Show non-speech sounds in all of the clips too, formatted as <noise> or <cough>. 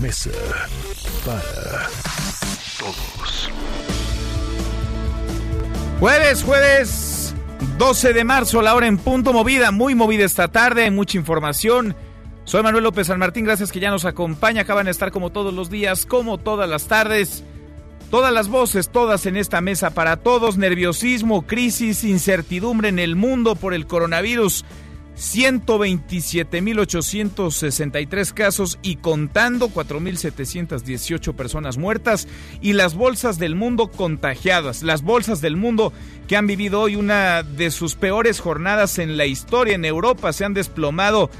Mesa para Todos. Jueves, jueves 12 de marzo, la hora en punto, movida, muy movida esta tarde, hay mucha información. Soy Manuel López San Martín, gracias que ya nos acompaña, acaban de estar como todos los días, como todas las tardes. Todas las voces, todas en esta mesa para todos, nerviosismo, crisis, incertidumbre en el mundo por el coronavirus. 127.863 casos y contando 4.718 personas muertas y las bolsas del mundo contagiadas, las bolsas del mundo que han vivido hoy una de sus peores jornadas en la historia. En Europa, se han desplomado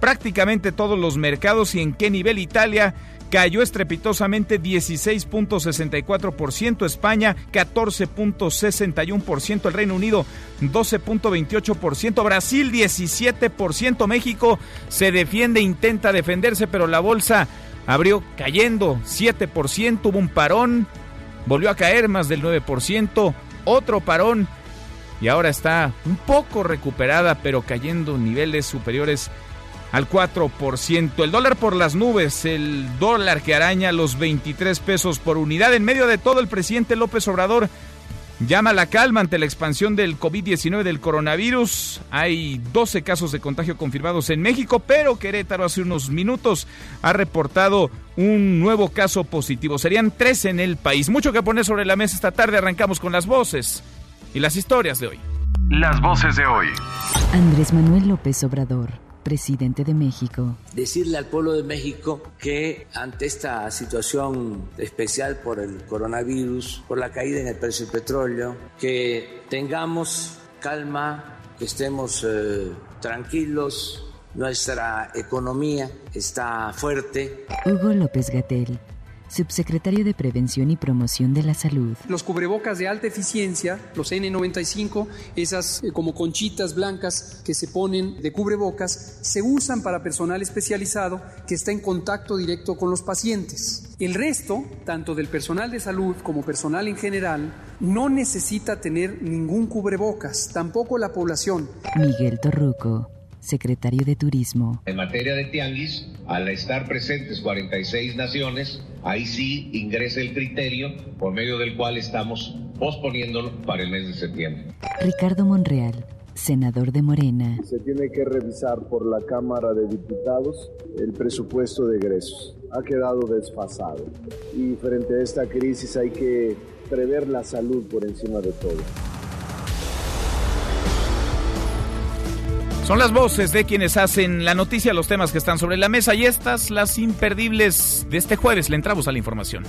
prácticamente todos los mercados y en qué nivel Italia cayó estrepitosamente 16.64%, España 14.61%, el Reino Unido 12.28%, Brasil 17%, México se defiende, intenta defenderse, pero la bolsa abrió cayendo 7%, hubo un parón, volvió a caer más del 9%, otro parón y ahora está un poco recuperada, pero cayendo niveles superiores al 4%. El dólar por las nubes, el dólar que araña los 23 pesos por unidad. En medio de todo, el presidente López Obrador llama a la calma ante la expansión del COVID-19 del coronavirus. Hay 12 casos de contagio confirmados en México, pero Querétaro hace unos minutos ha reportado un nuevo caso positivo. Serían tres en el país. Mucho que poner sobre la mesa esta tarde. Arrancamos con las voces y las historias de hoy. Las voces de hoy. Andrés Manuel López Obrador, presidente de México. decirle al pueblo de México que ante esta situación especial por el coronavirus, por la caída en el precio del petróleo, que tengamos calma, que estemos eh, tranquilos, nuestra economía está fuerte, Hugo López Gatel, subsecretario de Prevención y Promoción de la Salud. Los cubrebocas de alta eficiencia, los N95, esas eh, como conchitas blancas que se ponen de cubrebocas, se usan para personal especializado que está en contacto directo con los pacientes. El resto, tanto del personal de salud como personal en general, no necesita tener ningún cubrebocas, tampoco la población. Miguel Torruco, secretario de Turismo. En materia de tianguis, al estar presentes 46 naciones, ahí sí ingresa el criterio por medio del cual estamos posponiéndolo para el mes de septiembre. Ricardo Monreal, senador de Morena. Se tiene que revisar por la Cámara de Diputados el presupuesto de egresos. Ha quedado desfasado y frente a esta crisis hay que prever la salud por encima de todo. Son las voces de quienes hacen la noticia, los temas que están sobre la mesa y estas las imperdibles de este jueves. Le entramos a la información.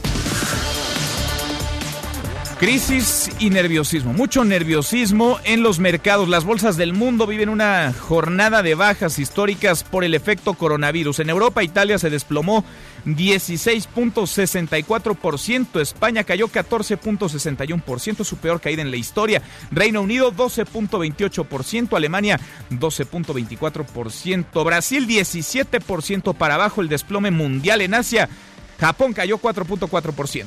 Crisis y nerviosismo, mucho nerviosismo en los mercados. Las bolsas del mundo viven una jornada de bajas históricas por el efecto coronavirus. En Europa, Italia se desplomó 16.64%, España cayó 14.61%, su peor caída en la historia. Reino Unido 12.28%, Alemania 12.24%, Brasil 17% para abajo el desplome mundial en Asia. Japón cayó 4.4%.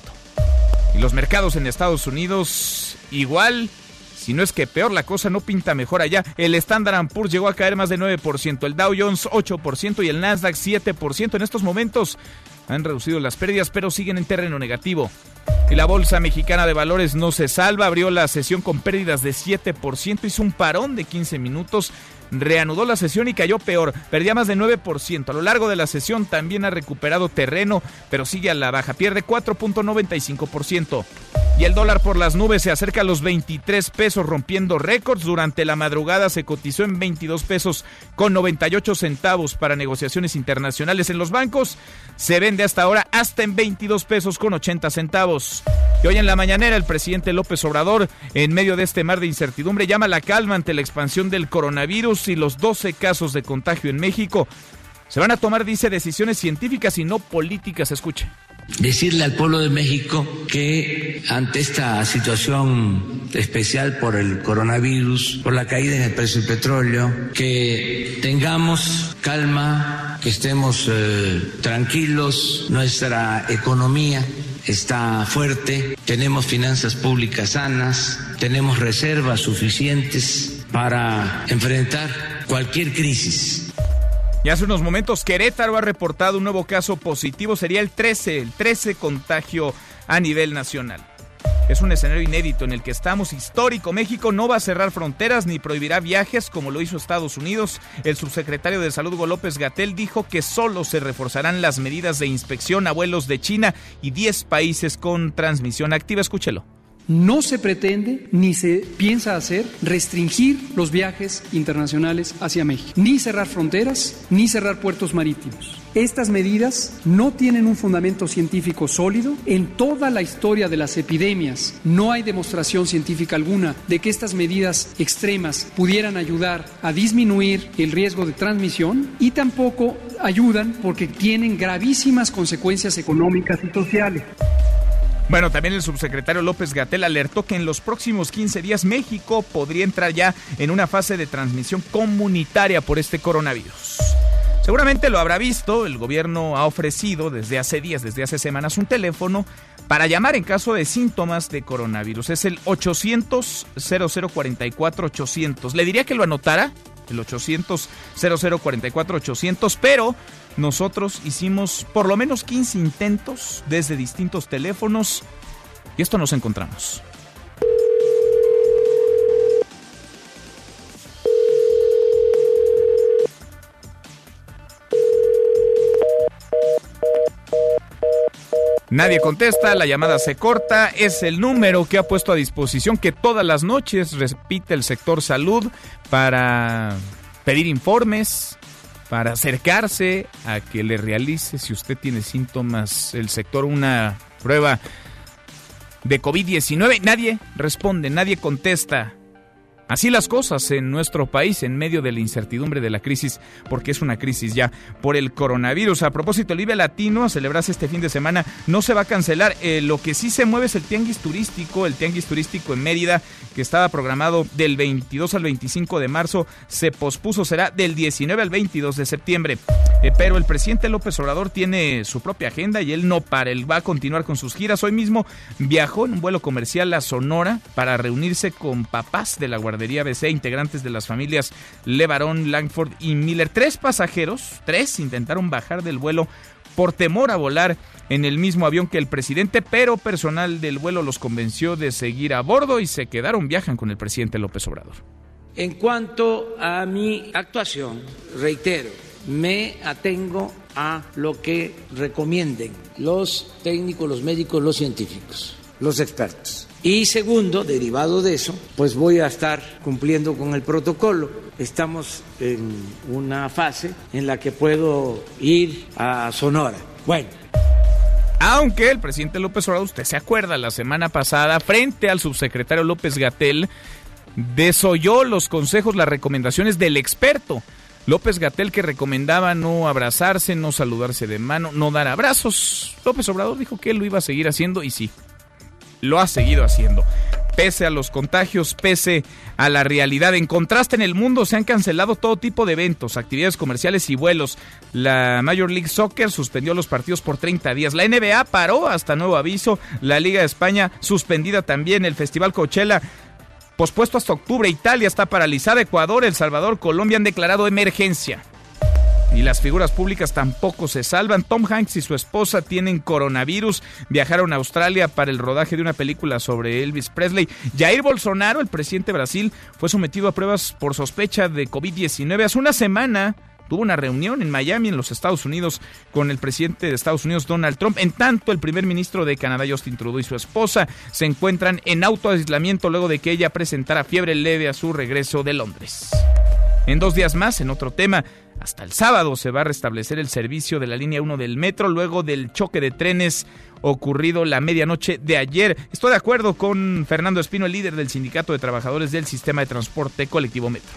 Y los mercados en Estados Unidos igual, si no es que peor la cosa no pinta mejor allá. El Standard Poor's llegó a caer más de 9%, el Dow Jones 8% y el Nasdaq 7%. En estos momentos han reducido las pérdidas, pero siguen en terreno negativo. Y la Bolsa Mexicana de Valores no se salva, abrió la sesión con pérdidas de 7%, hizo un parón de 15 minutos, reanudó la sesión y cayó peor, perdía más de 9%. A lo largo de la sesión también ha recuperado terreno, pero sigue a la baja, pierde 4.95%. Y el dólar por las nubes se acerca a los 23 pesos rompiendo récords. Durante la madrugada se cotizó en 22 pesos con 98 centavos para negociaciones internacionales en los bancos. Se vende hasta ahora hasta en 22 pesos con 80 centavos. Y hoy en la mañanera el presidente López Obrador, en medio de este mar de incertidumbre, llama la calma ante la expansión del coronavirus y los 12 casos de contagio en México. Se van a tomar, dice, decisiones científicas y no políticas. Escuche. Decirle al pueblo de México que ante esta situación especial por el coronavirus, por la caída en el precio del petróleo, que tengamos calma, que estemos eh, tranquilos, nuestra economía está fuerte, tenemos finanzas públicas sanas, tenemos reservas suficientes para enfrentar cualquier crisis y hace unos momentos Querétaro ha reportado un nuevo caso positivo, sería el 13, el 13 contagio a nivel nacional. Es un escenario inédito en el que estamos histórico. México no va a cerrar fronteras ni prohibirá viajes como lo hizo Estados Unidos. El subsecretario de Salud Hugo López Gatel dijo que solo se reforzarán las medidas de inspección a vuelos de China y 10 países con transmisión activa. Escúchelo. No se pretende ni se piensa hacer restringir los viajes internacionales hacia México, ni cerrar fronteras, ni cerrar puertos marítimos. Estas medidas no tienen un fundamento científico sólido. En toda la historia de las epidemias no hay demostración científica alguna de que estas medidas extremas pudieran ayudar a disminuir el riesgo de transmisión y tampoco ayudan porque tienen gravísimas consecuencias económicas y sociales. Bueno, también el subsecretario López Gatel alertó que en los próximos 15 días México podría entrar ya en una fase de transmisión comunitaria por este coronavirus. Seguramente lo habrá visto, el gobierno ha ofrecido desde hace días, desde hace semanas, un teléfono para llamar en caso de síntomas de coronavirus. Es el 800 0044 800. Le diría que lo anotara, el 800 0044 800, pero nosotros hicimos por lo menos 15 intentos desde distintos teléfonos y esto nos encontramos. Nadie contesta, la llamada se corta, es el número que ha puesto a disposición que todas las noches repite el sector salud para pedir informes, para acercarse a que le realice, si usted tiene síntomas, el sector una prueba de COVID-19. Nadie responde, nadie contesta. Así las cosas en nuestro país en medio de la incertidumbre de la crisis, porque es una crisis ya por el coronavirus. A propósito, el IBE Latino a celebrarse este fin de semana no se va a cancelar. Eh, lo que sí se mueve es el tianguis turístico, el tianguis turístico en Mérida, que estaba programado del 22 al 25 de marzo, se pospuso, será del 19 al 22 de septiembre. Eh, pero el presidente López Obrador tiene su propia agenda y él no para, él va a continuar con sus giras. Hoy mismo viajó en un vuelo comercial a Sonora para reunirse con papás de la Guardia guardería BC, integrantes de las familias Levarón, Langford y Miller. Tres pasajeros, tres, intentaron bajar del vuelo por temor a volar en el mismo avión que el presidente, pero personal del vuelo los convenció de seguir a bordo y se quedaron, viajan con el presidente López Obrador. En cuanto a mi actuación, reitero, me atengo a lo que recomienden los técnicos, los médicos, los científicos, los expertos. Y segundo, derivado de eso, pues voy a estar cumpliendo con el protocolo. Estamos en una fase en la que puedo ir a Sonora. Bueno. Aunque el presidente López Obrador, usted se acuerda, la semana pasada, frente al subsecretario López Gatel, desoyó los consejos, las recomendaciones del experto. López Gatel que recomendaba no abrazarse, no saludarse de mano, no dar abrazos. López Obrador dijo que él lo iba a seguir haciendo y sí, lo ha seguido haciendo. Pese a los contagios, pese a la realidad. En contraste, en el mundo se han cancelado todo tipo de eventos, actividades comerciales y vuelos. La Major League Soccer suspendió los partidos por 30 días. La NBA paró hasta nuevo aviso. La Liga de España suspendida también. El Festival Coachella pospuesto hasta octubre. Italia está paralizada. Ecuador, El Salvador, Colombia han declarado emergencia. Y las figuras públicas tampoco se salvan. Tom Hanks y su esposa tienen coronavirus. Viajaron a Australia para el rodaje de una película sobre Elvis Presley. Jair Bolsonaro, el presidente de Brasil, fue sometido a pruebas por sospecha de COVID-19 hace una semana tuvo una reunión en Miami, en los Estados Unidos, con el presidente de Estados Unidos, Donald Trump. En tanto, el primer ministro de Canadá, Justin Trudeau, y su esposa se encuentran en autoaislamiento luego de que ella presentara fiebre leve a su regreso de Londres. En dos días más, en otro tema, hasta el sábado se va a restablecer el servicio de la línea 1 del metro luego del choque de trenes ocurrido la medianoche de ayer. Estoy de acuerdo con Fernando Espino, el líder del Sindicato de Trabajadores del Sistema de Transporte Colectivo Metro.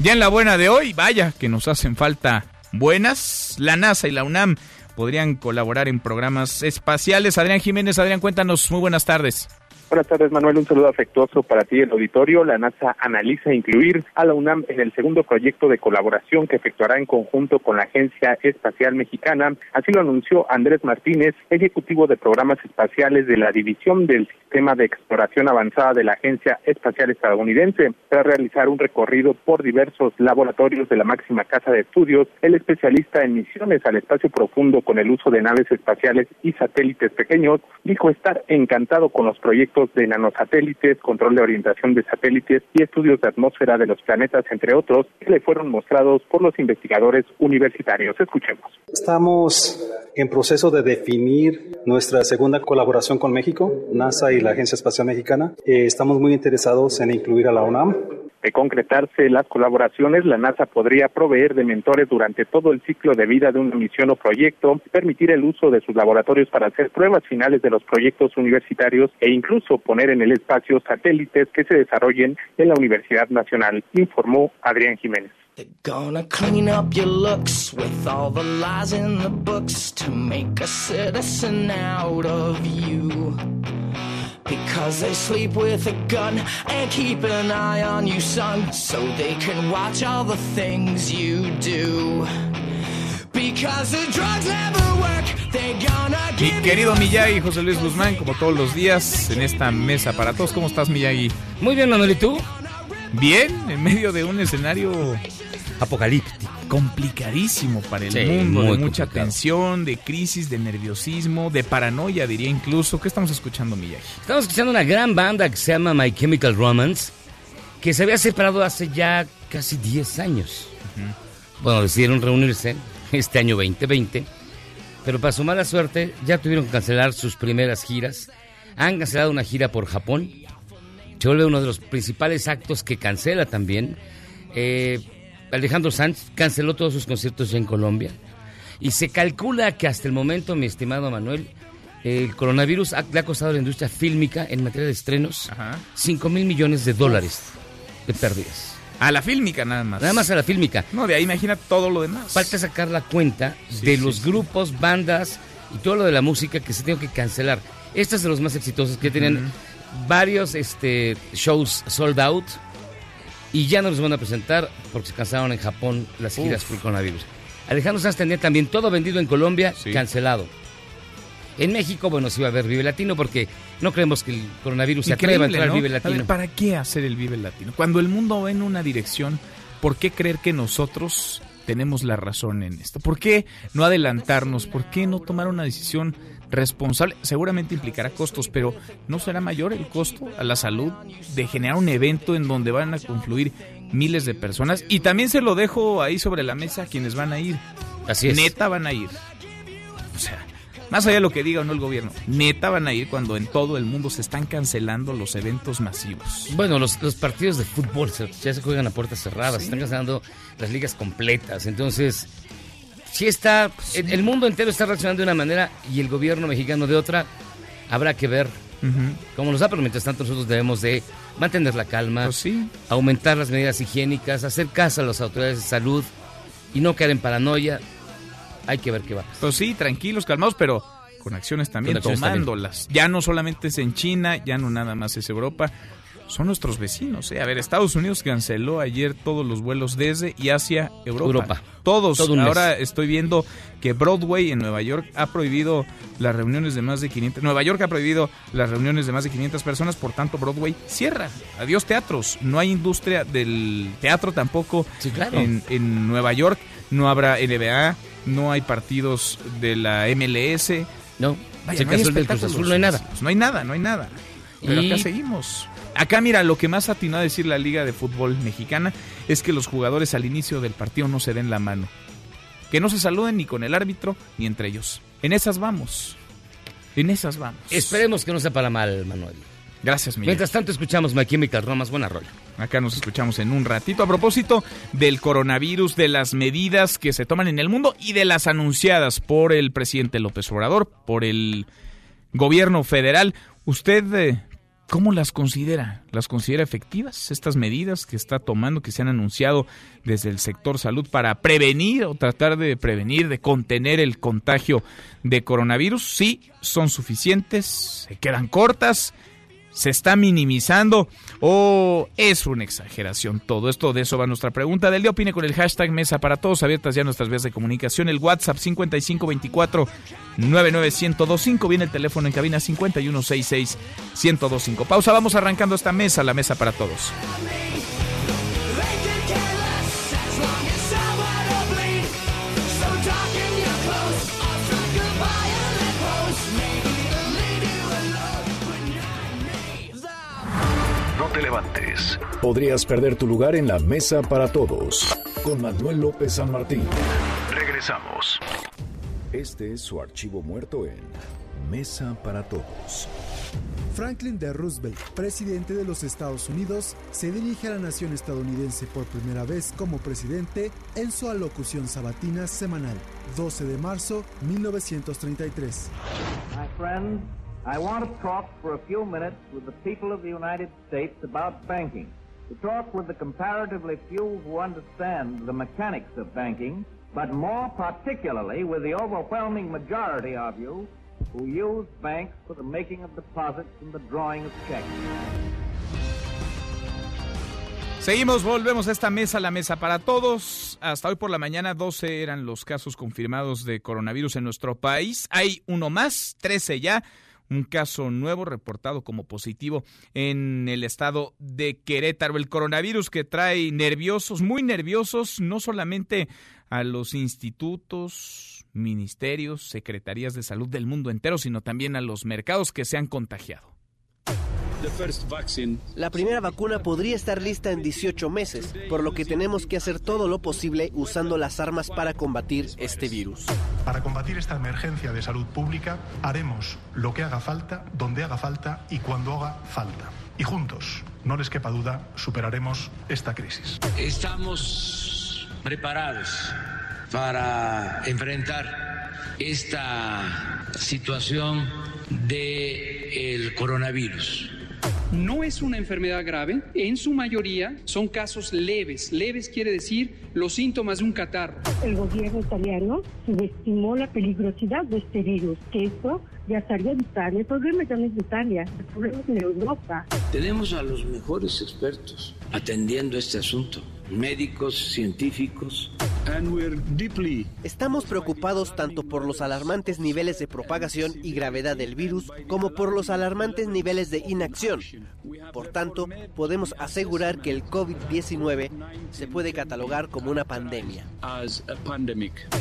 Ya en la buena de hoy, vaya que nos hacen falta buenas. La NASA y la UNAM podrían colaborar en programas espaciales. Adrián Jiménez, Adrián, cuéntanos. Muy buenas tardes. Buenas tardes, Manuel. Un saludo afectuoso para ti, el auditorio. La NASA analiza incluir a la UNAM en el segundo proyecto de colaboración que efectuará en conjunto con la Agencia Espacial Mexicana. Así lo anunció Andrés Martínez, ejecutivo de programas espaciales de la División del Sistema de Exploración Avanzada de la Agencia Espacial Estadounidense. Tras realizar un recorrido por diversos laboratorios de la máxima casa de estudios, el especialista en misiones al espacio profundo con el uso de naves espaciales y satélites pequeños dijo estar encantado con los proyectos de nanosatélites, control de orientación de satélites y estudios de atmósfera de los planetas, entre otros, que le fueron mostrados por los investigadores universitarios. Escuchemos. Estamos en proceso de definir nuestra segunda colaboración con México, NASA y la Agencia Espacial Mexicana. Eh, estamos muy interesados en incluir a la UNAM de concretarse las colaboraciones, la NASA podría proveer de mentores durante todo el ciclo de vida de una misión o proyecto, permitir el uso de sus laboratorios para hacer pruebas finales de los proyectos universitarios e incluso poner en el espacio satélites que se desarrollen en la Universidad Nacional, informó Adrián Jiménez. Because they sleep with a gun and keep an eye on you, son, so they can watch all the things you do. Because the drugs never work, they're gonna Mi querido Miyagi, José Luis Guzmán, como todos los días en esta mesa para todos. ¿Cómo estás, Miyagi? Muy bien, Manuel, ¿y tú? Bien, en medio de un escenario apocalíptico complicadísimo para el mundo, de mucha tensión, de crisis, de nerviosismo, de paranoia, diría incluso. ¿Qué estamos escuchando, Miyagi? Estamos escuchando una gran banda que se llama My Chemical Romance, que se había separado hace ya casi 10 años. Bueno, decidieron reunirse este año 2020, pero para su mala suerte ya tuvieron que cancelar sus primeras giras. Han cancelado una gira por Japón. Se vuelve uno de los principales actos que cancela también. Eh, Alejandro Sanz canceló todos sus conciertos en Colombia. Y se calcula que hasta el momento, mi estimado Manuel, el coronavirus le ha costado a la industria fílmica en materia de estrenos 5 mil millones de dólares de pérdidas. A la fílmica nada más. Nada más a la fílmica. No, de ahí imagina todo lo demás. Falta sacar la cuenta de los grupos, bandas y todo lo de la música que se tiene que cancelar. Este es de los más exitosos que tienen varios este, shows sold out y ya no los van a presentar porque se cansaron en Japón las giras por coronavirus. Alejandro Sanz tenía también todo vendido en Colombia, cancelado. En México, bueno, sí va a haber Vive Latino porque no creemos que el coronavirus se atreva a entrar al Vive Latino. ¿Para qué hacer el Vive Latino? Cuando el mundo va en una dirección, ¿por qué creer que nosotros tenemos la razón en esto? ¿Por qué no adelantarnos? ¿Por qué no tomar una decisión responsable? Seguramente implicará costos, pero ¿no será mayor el costo a la salud de generar un evento en donde van a confluir miles de personas? Y también se lo dejo ahí sobre la mesa a quienes van a ir. Así es. Neta van a ir. O sea, más allá de lo que diga o no el gobierno, neta van a ir cuando en todo el mundo se están cancelando los eventos masivos. Bueno, los, partidos de fútbol ya se juegan a puertas cerradas, se están cancelando las ligas completas. Entonces, si está, el, mundo entero está reaccionando de una manera y el gobierno mexicano de otra. Habrá que ver cómo nos da, pero mientras tanto nosotros debemos de mantener la calma, pues aumentar las medidas higiénicas, hacer caso a las autoridades de salud y no caer en paranoia. Hay que ver qué va. Pues sí, tranquilos, calmados, pero con acciones también, tomándolas. Ya no solamente es en China, ya no nada más es Europa son nuestros vecinos. ¿eh? A ver, Estados Unidos canceló ayer todos los vuelos desde y hacia Europa. Todos. Ahora estoy viendo que Broadway en Nueva York ha prohibido las reuniones de más de 500. Nueva York ha prohibido las reuniones de más de 500 personas, por tanto Broadway cierra. Adiós teatros. No hay industria del teatro tampoco en, en Nueva York. No habrá NBA, no hay partidos de la MLS. No, Vaya, no, hay no hay nada. Pues no hay nada, no hay nada. Pero acá seguimos. Acá mira, lo que más atinó a decir la Liga de Fútbol Mexicana es que los jugadores al inicio del partido no se den la mano. Que no se saluden ni con el árbitro ni entre ellos. En esas vamos. En esas vamos. Esperemos que no sea para mal, Manuel. Gracias, Miguel. Mientras tanto, escuchamos My Chemical Romance. Buena rola. Acá nos escuchamos en un ratito. A propósito del coronavirus, de las medidas que se toman en el mundo y de las anunciadas por el presidente López Obrador, por el gobierno federal. ¿Usted eh, ¿Cómo las considera? ¿Las considera efectivas estas medidas que está tomando, que se han anunciado desde el sector salud para prevenir o tratar de prevenir, de contener el contagio de coronavirus? Sí, son suficientes, se quedan cortas se está minimizando o es una exageración todo esto. De eso va nuestra pregunta del día. Opine con el hashtag Mesa para Todos. Abiertas ya nuestras vías de comunicación. El WhatsApp 5524 99125. Viene el teléfono en cabina 5166 1025. Pausa. Vamos arrancando esta mesa, la Mesa para Todos. Te levantes. Podrías perder tu lugar en la mesa para todos. Con Manuel López San Martín. Regresamos. Este es su archivo muerto en Mesa para Todos. Franklin D. Roosevelt, presidente de los Estados Unidos, se dirige a la nación estadounidense por primera vez como presidente en su alocución sabatina semanal, 12 de marzo 1933. My friends, I want to talk for a few minutes with the people of the United States about banking. To talk with the comparatively few who understand the mechanics of banking, but more particularly with the overwhelming majority of you who use banks for the making of deposits and the drawing of checks. Seguimos, volvemos a esta mesa, la mesa para todos. Hasta hoy por la mañana 12 eran los casos confirmados de coronavirus en nuestro país. Hay uno más, 13 ya un caso nuevo reportado como positivo en el estado de Querétaro. El coronavirus que trae nerviosos, muy nerviosos, no solamente a los institutos, ministerios, secretarías de salud del mundo entero, sino también a los mercados que se han contagiado. La primera vacuna podría estar lista en 18 meses, por lo que tenemos que hacer todo lo posible usando las armas para combatir este virus. Para combatir esta emergencia de salud pública, haremos lo que haga falta, donde haga falta y cuando haga falta. Y juntos, no les quepa duda, superaremos esta crisis. Estamos preparados para enfrentar esta situación del coronavirus no es una enfermedad grave, en su mayoría son casos leves. Leves quiere decir los síntomas de un catarro. El gobierno italiano subestimó la peligrosidad de este virus, que esto ya salió de Italia. El problema ya no es de Italia, el problema es en Europa. Tenemos a los mejores expertos atendiendo este asunto, médicos, científicos. Estamos preocupados tanto por los alarmantes niveles de propagación y gravedad del virus como por los alarmantes niveles de inacción. Por tanto, podemos asegurar que el COVID-19 se puede catalogar como una pandemia.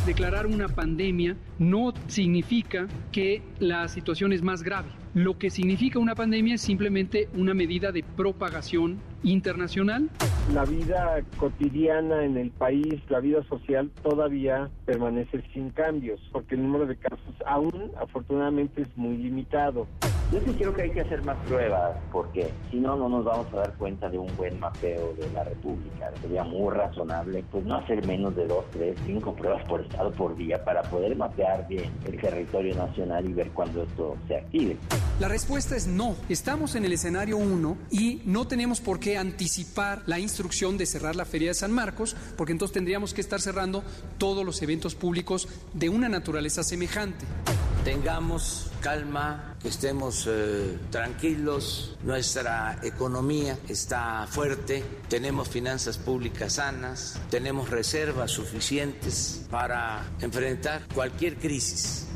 Declarar una pandemia no significa que la situación es más grave. Lo que significa una pandemia es simplemente una medida de propagación internacional. La vida cotidiana en el país, la vida social todavía permanece sin cambios, porque el número de casos aún afortunadamente es muy limitado. Yo sí creo que hay que hacer más pruebas, porque si no, no nos vamos a dar cuenta de un buen mapeo de la República. Sería muy razonable, pues no hacer menos de dos, tres, cinco pruebas por estado por día para poder mapear bien el territorio nacional y ver cuándo esto se active. La respuesta es no. Estamos en el escenario 1 y no tenemos por qué anticipar la instrucción de cerrar la Feria de San Marcos, porque entonces tendríamos que estar cerrando todos los eventos públicos de una naturaleza semejante. Tengamos calma, estemos eh, tranquilos, nuestra economía está fuerte, tenemos finanzas públicas sanas, tenemos reservas suficientes para enfrentar cualquier crisis.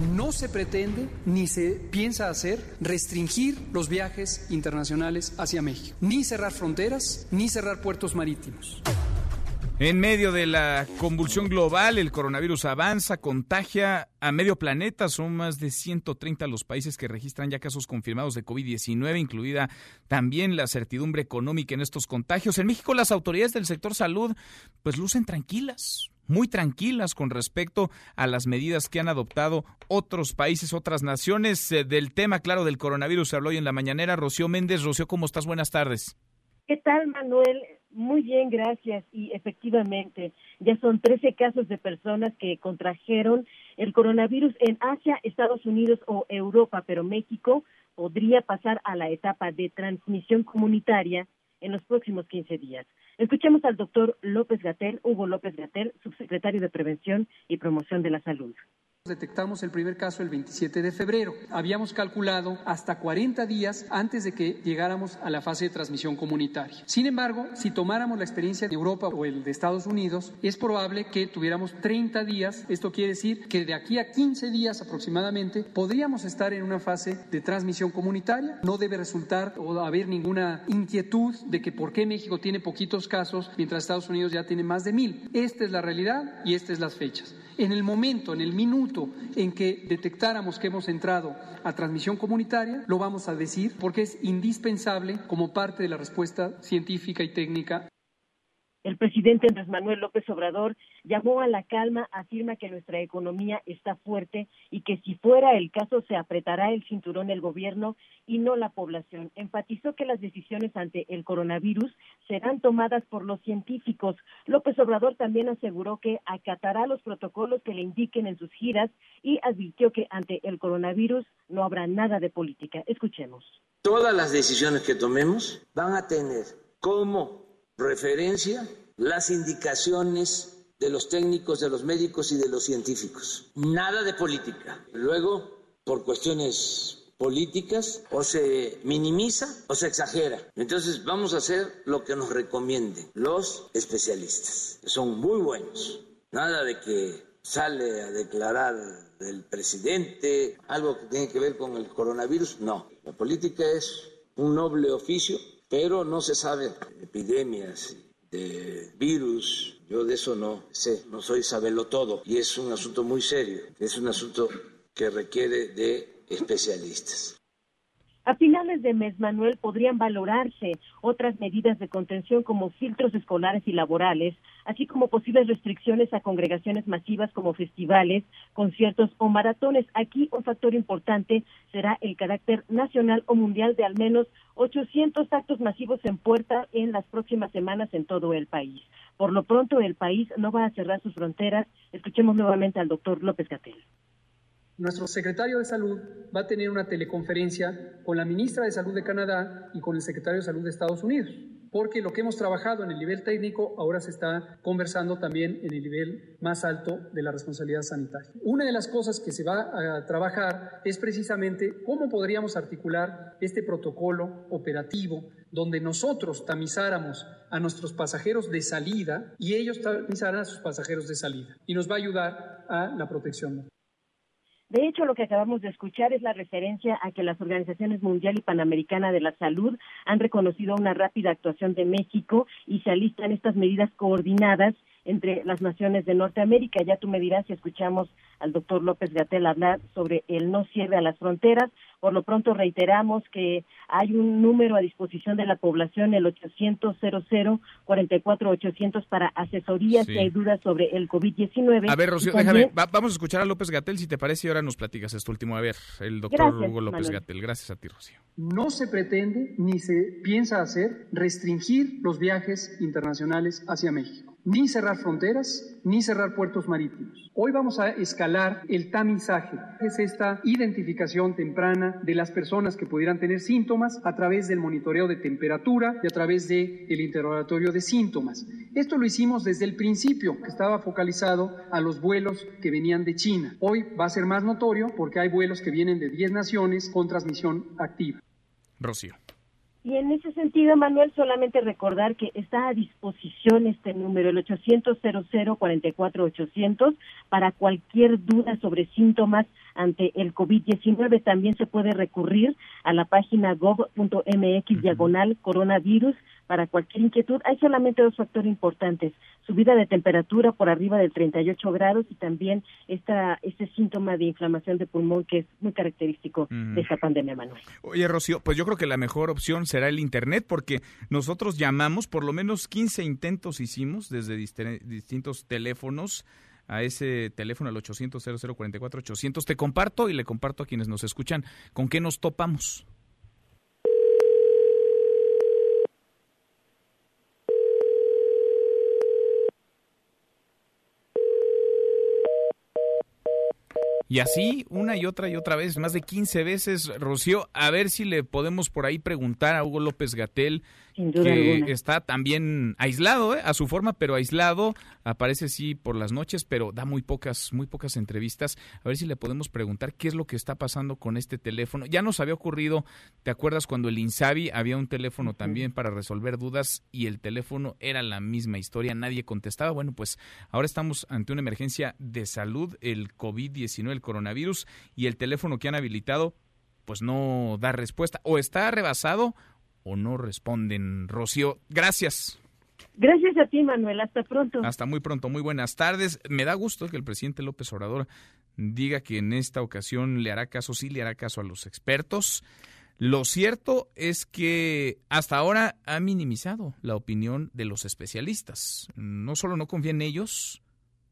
No se pretende ni se piensa hacer restringir los viajes internacionales hacia México, ni cerrar fronteras, ni cerrar puertos marítimos. En medio de la convulsión global, el coronavirus avanza, contagia a medio planeta. Son más de 130 los países que registran ya casos confirmados de COVID-19, incluida también la certidumbre económica en estos contagios. En México, las autoridades del sector salud pues lucen tranquilas, muy tranquilas con respecto a las medidas que han adoptado otros países, otras naciones. Eh, del tema, claro, del coronavirus se habló hoy en la mañanera. Rocío Méndez. Rocío, ¿cómo estás? Buenas tardes. ¿Qué tal, Manuel? Muy bien, gracias. Y efectivamente, ya son 13 casos de personas que contrajeron el coronavirus en Asia, Estados Unidos o Europa, pero México podría pasar a la etapa de transmisión comunitaria en los próximos 15 días. Escuchemos al doctor López Gatel, Hugo López Gatel, subsecretario de Prevención y Promoción de la Salud. Detectamos el primer caso el 27 de febrero. Habíamos calculado hasta 40 días antes de que llegáramos a la fase de transmisión comunitaria. Sin embargo, si tomáramos la experiencia de Europa o el de Estados Unidos, es probable que tuviéramos 30 días. Esto quiere decir que de aquí a 15 días aproximadamente podríamos estar en una fase de transmisión comunitaria. No debe resultar o haber ninguna inquietud de que por qué México tiene poquitos casos mientras Estados Unidos ya tiene más de mil. Esta es la realidad y estas son las fechas. En el momento, en el minuto en que detectáramos que hemos entrado a transmisión comunitaria, lo vamos a decir porque es indispensable como parte de la respuesta científica y técnica el presidente Andrés Manuel López Obrador llamó a la calma, afirma que nuestra economía está fuerte y que si fuera el caso se apretará el cinturón el gobierno y no la población. Enfatizó que las decisiones ante el coronavirus serán tomadas por los científicos. López Obrador también aseguró que acatará los protocolos que le indiquen en sus giras y advirtió que ante el coronavirus no habrá nada de política. Escuchemos. Todas las decisiones que tomemos van a tener como referencia las indicaciones de los técnicos, de los médicos y de los científicos. Nada de política. Luego, por cuestiones políticas, o se minimiza o se exagera. Entonces vamos a hacer lo que nos recomienden los especialistas. Son muy buenos. Nada de que sale a declarar el presidente algo que tiene que ver con el coronavirus. No, la política es un noble oficio pero no se sabe epidemias, de virus, yo de eso no sé, no soy saberlo todo. Y es un asunto muy serio, es un asunto que requiere de especialistas. A finales de mes, Manuel, podrían valorarse otras medidas de contención como filtros escolares y laborales, así como posibles restricciones a congregaciones masivas como festivales, conciertos o maratones. Aquí un factor importante será el carácter nacional o mundial de al menos 800 actos masivos en puerta en las próximas semanas en todo el país. Por lo pronto, el país no va a cerrar sus fronteras. Escuchemos nuevamente al doctor López Gatel. Nuestro secretario de Salud va a tener una teleconferencia con la ministra de Salud de Canadá y con el secretario de Salud de Estados Unidos, porque lo que hemos trabajado en el nivel técnico ahora se está conversando también en el nivel más alto de la responsabilidad sanitaria. Una de las cosas que se va a trabajar es precisamente cómo podríamos articular este protocolo operativo donde nosotros tamizáramos a nuestros pasajeros de salida y ellos tamizaran a sus pasajeros de salida. Y nos va a ayudar a la protección. De hecho, lo que acabamos de escuchar es la referencia a que las organizaciones mundial y panamericana de la salud han reconocido una rápida actuación de México y se alistan estas medidas coordinadas entre las naciones de Norteamérica. Ya tú me dirás si escuchamos al doctor López Gatel hablar sobre el no cierre a las fronteras. Por lo pronto reiteramos que hay un número a disposición de la población, el 800 44 800 para asesorías si hay dudas sobre el COVID-19. A ver, Rocío, déjame, vamos a escuchar a López Gatel si te parece y ahora nos platicas esto último. A ver, el doctor Hugo López Gatel. Gracias a ti, Rocío. No se pretende ni se piensa hacer restringir los viajes internacionales hacia México ni cerrar fronteras, ni cerrar puertos marítimos. Hoy vamos a escalar el tamizaje, es esta identificación temprana de las personas que pudieran tener síntomas a través del monitoreo de temperatura y a través del el interrogatorio de síntomas. Esto lo hicimos desde el principio, que estaba focalizado a los vuelos que venían de China. Hoy va a ser más notorio porque hay vuelos que vienen de 10 naciones con transmisión activa. Rocío. Y en ese sentido, Manuel, solamente recordar que está a disposición este número, el 800 44 800 para cualquier duda sobre síntomas ante el COVID-19. También se puede recurrir a la página gov.mx diagonal coronavirus para cualquier inquietud. Hay solamente dos factores importantes, subida de temperatura por arriba de 38 grados y también esta, este síntoma de inflamación de pulmón que es muy característico de esta pandemia, Manuel. Oye, Rocío, pues yo creo que la mejor opción será el Internet porque nosotros llamamos, por lo menos 15 intentos hicimos desde distintos teléfonos a ese teléfono al 800 0044 800 te comparto y le comparto a quienes nos escuchan con qué nos topamos. Y así, una y otra y otra vez, más de 15 veces, Rocío, a ver si le podemos por ahí preguntar a Hugo López Gatel, que está también aislado, ¿eh? a su forma, pero aislado, aparece sí por las noches, pero da muy pocas, muy pocas entrevistas. A ver si le podemos preguntar qué es lo que está pasando con este teléfono. Ya nos había ocurrido, ¿te acuerdas cuando el Insabi había un teléfono también para resolver dudas y el teléfono era la misma historia, nadie contestaba? Bueno, pues ahora estamos ante una emergencia de salud, el COVID-19 el coronavirus y el teléfono que han habilitado pues no da respuesta o está rebasado o no responden. Rocío, gracias. Gracias a ti, Manuel. Hasta pronto. Hasta muy pronto. Muy buenas tardes. Me da gusto que el presidente López Obrador diga que en esta ocasión le hará caso, sí le hará caso a los expertos. Lo cierto es que hasta ahora ha minimizado la opinión de los especialistas. No solo no confía en ellos,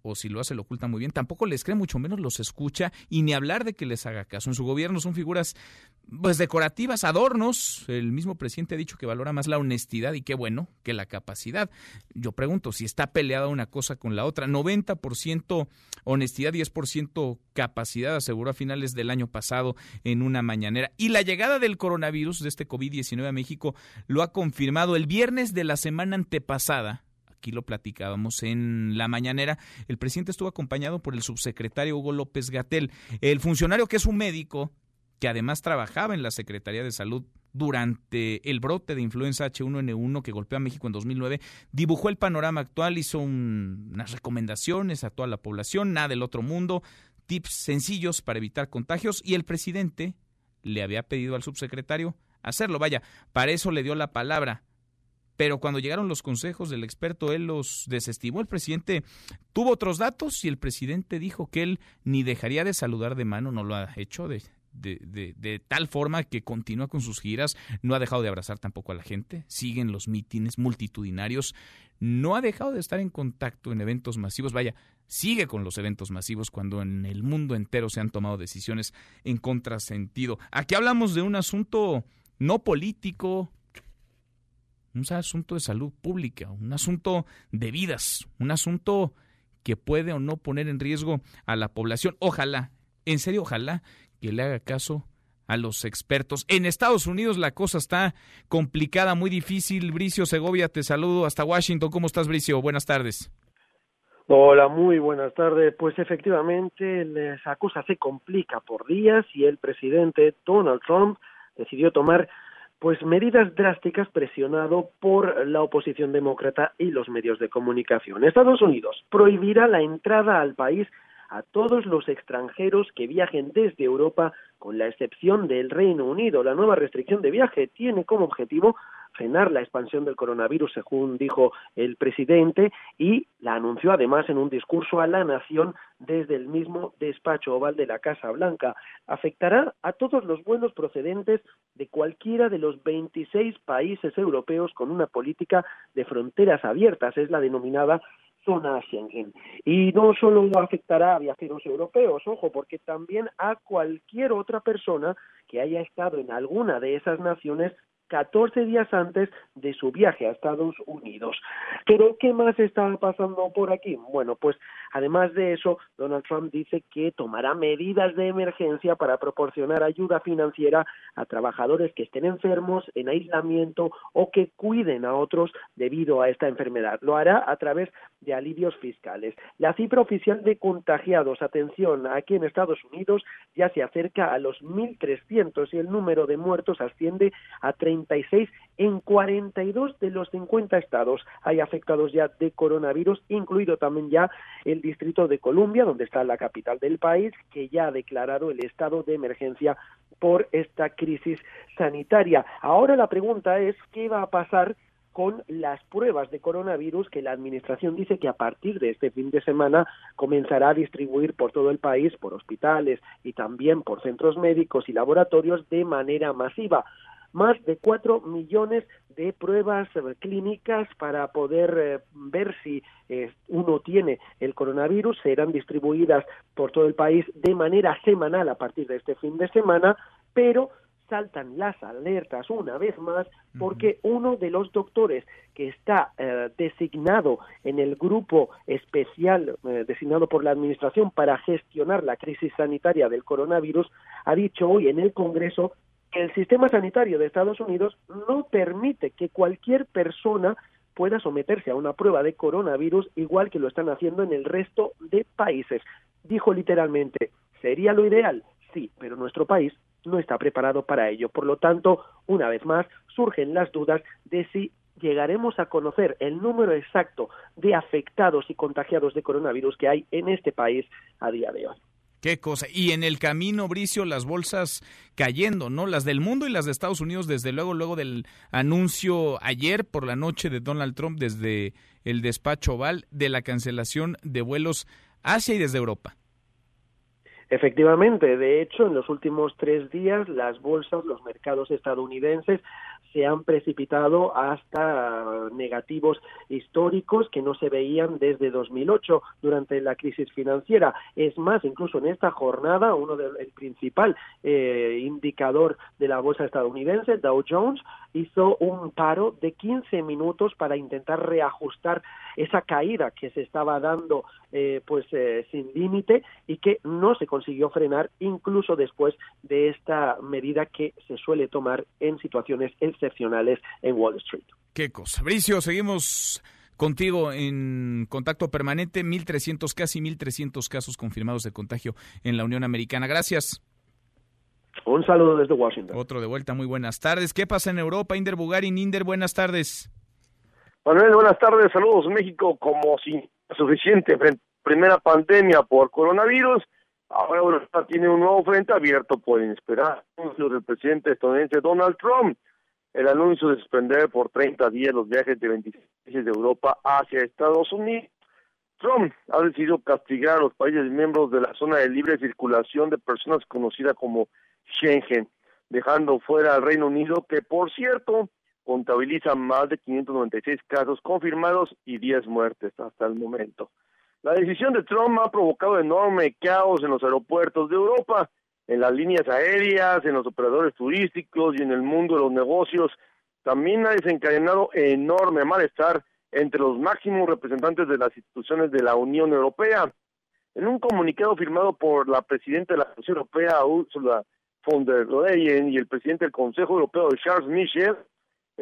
o si lo hace lo oculta muy bien, tampoco les cree, mucho menos los escucha y ni hablar de que les haga caso. En su gobierno son figuras pues decorativas, adornos. El mismo presidente ha dicho que valora más la honestidad y qué bueno que la capacidad. Yo pregunto si está peleada una cosa con la otra. 90% honestidad, 10% capacidad, aseguró a finales del año pasado en una mañanera. Y la llegada del coronavirus de este COVID-19 a México lo ha confirmado el viernes de la semana antepasada aquí lo platicábamos en la mañanera, el presidente estuvo acompañado por el subsecretario Hugo López Gatel, el funcionario que es un médico que además trabajaba en la Secretaría de Salud durante el brote de influenza H1N1 que golpeó a México en 2009, dibujó el panorama actual, hizo unas recomendaciones a toda la población, nada del otro mundo, tips sencillos para evitar contagios y el presidente le había pedido al subsecretario hacerlo. Vaya, para eso le dio la palabra pero cuando llegaron los consejos del experto, él los desestimó. El presidente tuvo otros datos y el presidente dijo que él ni dejaría de saludar de mano, no lo ha hecho de, de, de, tal forma que continúa con sus giras, no ha dejado de abrazar tampoco a la gente, siguen los mítines multitudinarios, no ha dejado de estar en contacto en eventos masivos, vaya, sigue con los eventos masivos cuando en el mundo entero se han tomado decisiones en contrasentido. Aquí hablamos de un asunto no político, un asunto de salud pública, un asunto de vidas, un asunto que puede o no poner en riesgo a la población. Ojalá, en serio, ojalá que le haga caso a los expertos. En Estados Unidos la cosa está complicada, muy difícil. Bricio Segovia, te saludo hasta Washington. ¿Cómo estás, Bricio? Buenas tardes. Hola, muy buenas tardes. Pues efectivamente, esa cosa se complica por días y el presidente Donald Trump decidió tomar pues medidas drásticas presionado por la oposición demócrata y los medios de comunicación. Estados Unidos prohibirá la entrada al país a todos los extranjeros que viajen desde Europa, con la excepción del Reino Unido. La nueva restricción de viaje tiene como objetivo frenar la expansión del coronavirus, según dijo el presidente, y la anunció además en un discurso a la nación desde el mismo despacho oval de la Casa Blanca. Afectará a todos los vuelos procedentes de cualquiera de los 26 países europeos con una política de fronteras abiertas, es la denominada zona Schengen. Y no solo afectará a viajeros europeos, ojo, porque también a cualquier otra persona que haya estado en alguna de esas naciones 14 días antes de su viaje a Estados Unidos. Pero, ¿qué más está pasando por aquí? Bueno, pues además de eso, Donald Trump dice que tomará medidas de emergencia para proporcionar ayuda financiera a trabajadores que estén enfermos, en aislamiento o que cuiden a otros debido a esta enfermedad. Lo hará a través de alivios fiscales. La cifra oficial de contagiados, atención, aquí en Estados Unidos ya se acerca a los 1.300 y el número de muertos asciende a 30 en 42 de los 50 estados hay afectados ya de coronavirus, incluido también ya el Distrito de Columbia, donde está la capital del país, que ya ha declarado el estado de emergencia por esta crisis sanitaria. Ahora la pregunta es, ¿qué va a pasar con las pruebas de coronavirus que la Administración dice que a partir de este fin de semana comenzará a distribuir por todo el país, por hospitales y también por centros médicos y laboratorios de manera masiva más de cuatro millones de pruebas clínicas para poder eh, ver si eh, uno tiene el coronavirus. Serán distribuidas por todo el país de manera semanal a partir de este fin de semana, pero saltan las alertas una vez más porque uno de los doctores que está eh, designado en el grupo especial eh, designado por la Administración para gestionar la crisis sanitaria del coronavirus ha dicho hoy en el Congreso que el sistema sanitario de Estados Unidos no permite que cualquier persona pueda someterse a una prueba de coronavirus igual que lo están haciendo en el resto de países. Dijo literalmente, ¿sería lo ideal? Sí, pero nuestro país no está preparado para ello. Por lo tanto, una vez más, surgen las dudas de si llegaremos a conocer el número exacto de afectados y contagiados de coronavirus que hay en este país a día de hoy. Qué cosa. Y en el camino, Bricio, las bolsas cayendo, ¿no? Las del mundo y las de Estados Unidos, desde luego, luego del anuncio ayer por la noche de Donald Trump desde el despacho oval de la cancelación de vuelos hacia y desde Europa. Efectivamente, de hecho, en los últimos tres días las bolsas, los mercados estadounidenses se han precipitado hasta negativos históricos que no se veían desde 2008 durante la crisis financiera. Es más, incluso en esta jornada, uno del el principal eh, indicador de la bolsa estadounidense, Dow Jones, hizo un paro de 15 minutos para intentar reajustar esa caída que se estaba dando eh, pues eh, sin límite y que no se consiguió frenar incluso después de esta medida que se suele tomar en situaciones excepcionales en Wall Street. Qué cosa. Bricio, seguimos contigo en contacto permanente, 1.300, casi 1.300 casos confirmados de contagio en la Unión Americana. Gracias. Un saludo desde Washington. Otro de vuelta, muy buenas tardes. ¿Qué pasa en Europa? Inder Bugarin, Inder, buenas tardes. Manuel, buenas tardes, saludos México, como si suficiente primera pandemia por coronavirus, ahora Europa tiene un nuevo frente abierto, pueden esperar anuncio del presidente estadounidense Donald Trump, el anuncio de suspender por 30 días los viajes de 26 países de Europa hacia Estados Unidos. Trump ha decidido castigar a los países miembros de la zona de libre circulación de personas conocida como Schengen, dejando fuera al Reino Unido, que por cierto contabiliza más de 596 casos confirmados y 10 muertes hasta el momento. La decisión de Trump ha provocado enorme caos en los aeropuertos de Europa, en las líneas aéreas, en los operadores turísticos y en el mundo de los negocios. También ha desencadenado enorme malestar entre los máximos representantes de las instituciones de la Unión Europea. En un comunicado firmado por la presidenta de la Comisión Europea, Ursula von der Leyen, y el presidente del Consejo Europeo, Charles Michel,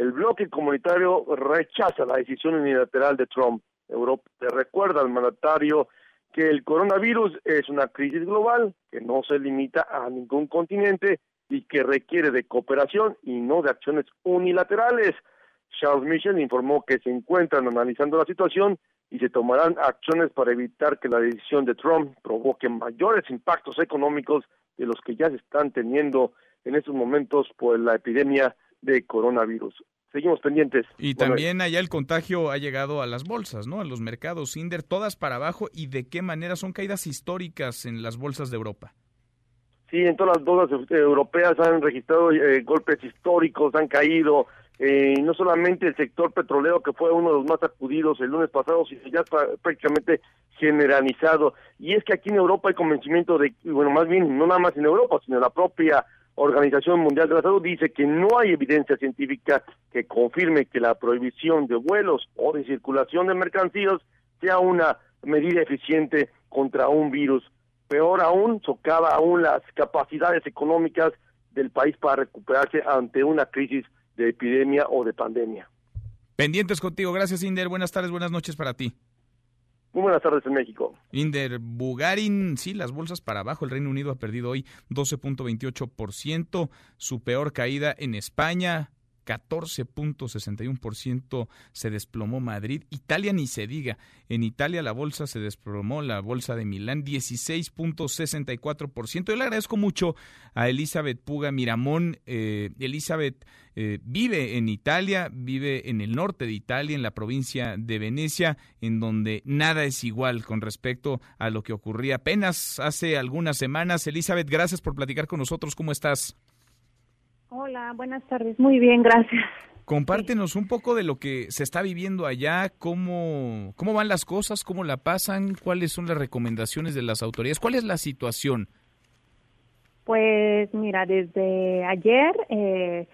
el bloque comunitario rechaza la decisión unilateral de Trump. Europa recuerda al mandatario que el coronavirus es una crisis global que no se limita a ningún continente y que requiere de cooperación y no de acciones unilaterales. Charles Michel informó que se encuentran analizando la situación y se tomarán acciones para evitar que la decisión de Trump provoque mayores impactos económicos de los que ya se están teniendo en estos momentos por la epidemia de coronavirus. Seguimos pendientes. Y también allá el contagio ha llegado a las bolsas, ¿no? A los mercados, Inder, todas para abajo. ¿Y de qué manera son caídas históricas en las bolsas de Europa? Sí, en todas las bolsas europeas han registrado eh, golpes históricos, han caído. Eh, no solamente el sector petrolero, que fue uno de los más acudidos el lunes pasado, sino ya prácticamente generalizado. Y es que aquí en Europa hay convencimiento de, bueno, más bien, no nada más en Europa, sino en la propia Organización Mundial de la Salud dice que no hay evidencia científica que confirme que la prohibición de vuelos o de circulación de mercancías sea una medida eficiente contra un virus. Peor aún, socava aún las capacidades económicas del país para recuperarse ante una crisis de epidemia o de pandemia. Pendientes contigo. Gracias, Inder. Buenas tardes, buenas noches para ti. Muy buenas tardes en México. Inder Bugarin, sí, las bolsas para abajo. El Reino Unido ha perdido hoy 12.28%, su peor caída en España. 14.61% se desplomó Madrid. Italia ni se diga. En Italia la bolsa se desplomó, la bolsa de Milán 16.64%. Yo le agradezco mucho a Elizabeth Puga Miramón. Eh, Elizabeth eh, vive en Italia, vive en el norte de Italia, en la provincia de Venecia, en donde nada es igual con respecto a lo que ocurría apenas hace algunas semanas. Elizabeth, gracias por platicar con nosotros. ¿Cómo estás? Hola, buenas tardes. Muy bien, gracias. Compártenos un poco de lo que se está viviendo allá, cómo, cómo van las cosas, cómo la pasan, cuáles son las recomendaciones de las autoridades, cuál es la situación. Pues mira, desde ayer eh,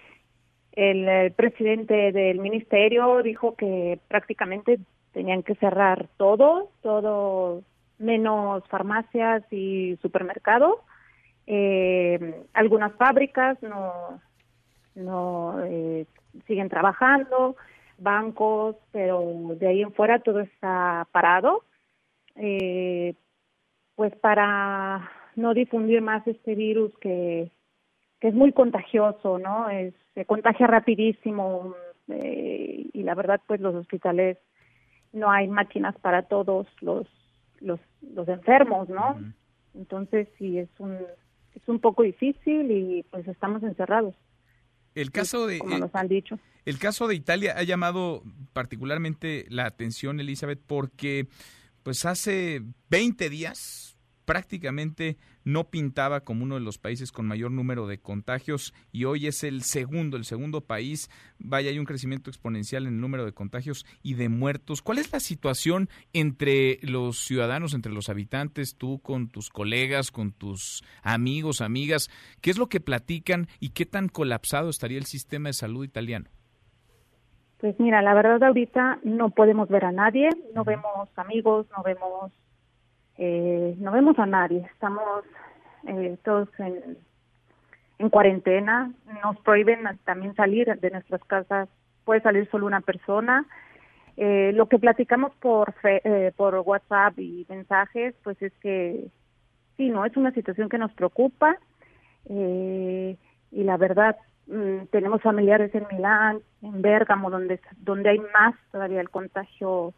el, el presidente del ministerio dijo que prácticamente tenían que cerrar todo, todo menos farmacias y supermercados. Eh, algunas fábricas no, no eh, siguen trabajando, bancos, pero de ahí en fuera todo está parado. Eh, pues para no difundir más este virus que, que es muy contagioso, ¿no? Es, se contagia rapidísimo eh, y la verdad pues los hospitales no hay máquinas para todos los los, los enfermos, ¿no? Entonces sí es un es un poco difícil y pues estamos encerrados. El caso de como nos han dicho. El caso de Italia ha llamado particularmente la atención, Elizabeth, porque pues hace 20 días prácticamente no pintaba como uno de los países con mayor número de contagios y hoy es el segundo, el segundo país. Vaya, hay un crecimiento exponencial en el número de contagios y de muertos. ¿Cuál es la situación entre los ciudadanos, entre los habitantes, tú con tus colegas, con tus amigos, amigas? ¿Qué es lo que platican y qué tan colapsado estaría el sistema de salud italiano? Pues mira, la verdad ahorita no podemos ver a nadie, no vemos amigos, no vemos eh, no vemos a nadie, estamos eh, todos en, en cuarentena, nos prohíben también salir de nuestras casas, puede salir solo una persona. Eh, lo que platicamos por eh, por WhatsApp y mensajes, pues es que sí, no es una situación que nos preocupa. Eh, y la verdad mm, tenemos familiares en Milán, en Bérgamo, donde donde hay más todavía el contagio,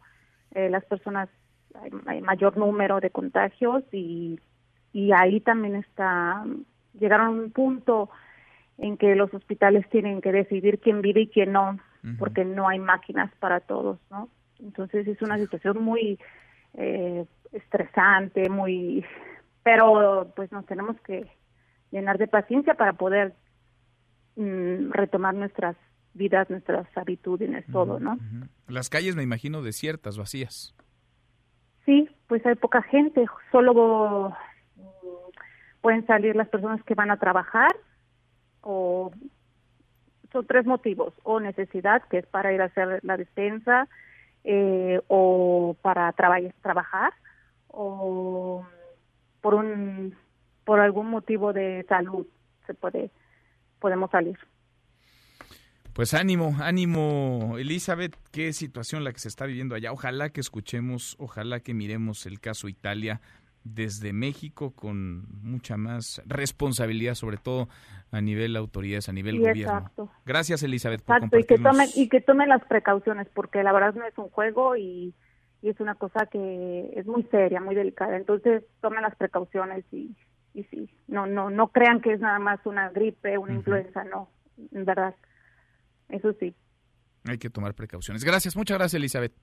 eh, las personas hay, hay mayor número de contagios y, y ahí también está, llegaron a un punto en que los hospitales tienen que decidir quién vive y quién no, porque no hay máquinas para todos, ¿no? Entonces es una situación muy eh, estresante, muy, <laughs> pero pues nos tenemos que llenar de paciencia para poder mm, retomar nuestras vidas, nuestras habitudes, todo, ¿no? Las calles me imagino desiertas, vacías. Sí, pues hay poca gente, solo mm, pueden salir las personas que van a trabajar o son tres motivos, o necesidad, que es para ir a hacer la despensa, eh, o para traba- trabajar, o por un por algún motivo de salud se puede podemos salir. Pues ánimo, ánimo, Elizabeth, qué situación la que se está viviendo allá. Ojalá que escuchemos, ojalá que miremos el caso Italia desde México con mucha más responsabilidad, sobre todo a nivel autoridades, a nivel Sí, gobierno. exacto. Gracias, Elizabeth, por Exacto, y que tomen y que tomen las precauciones porque la verdad no es un juego y, y es una cosa que es muy seria, muy delicada. Entonces, tomen las precauciones y y sí, no no no crean que es nada más una gripe, una influenza, no, en verdad. Eso sí. Hay que tomar precauciones. Gracias, muchas gracias, Elizabeth.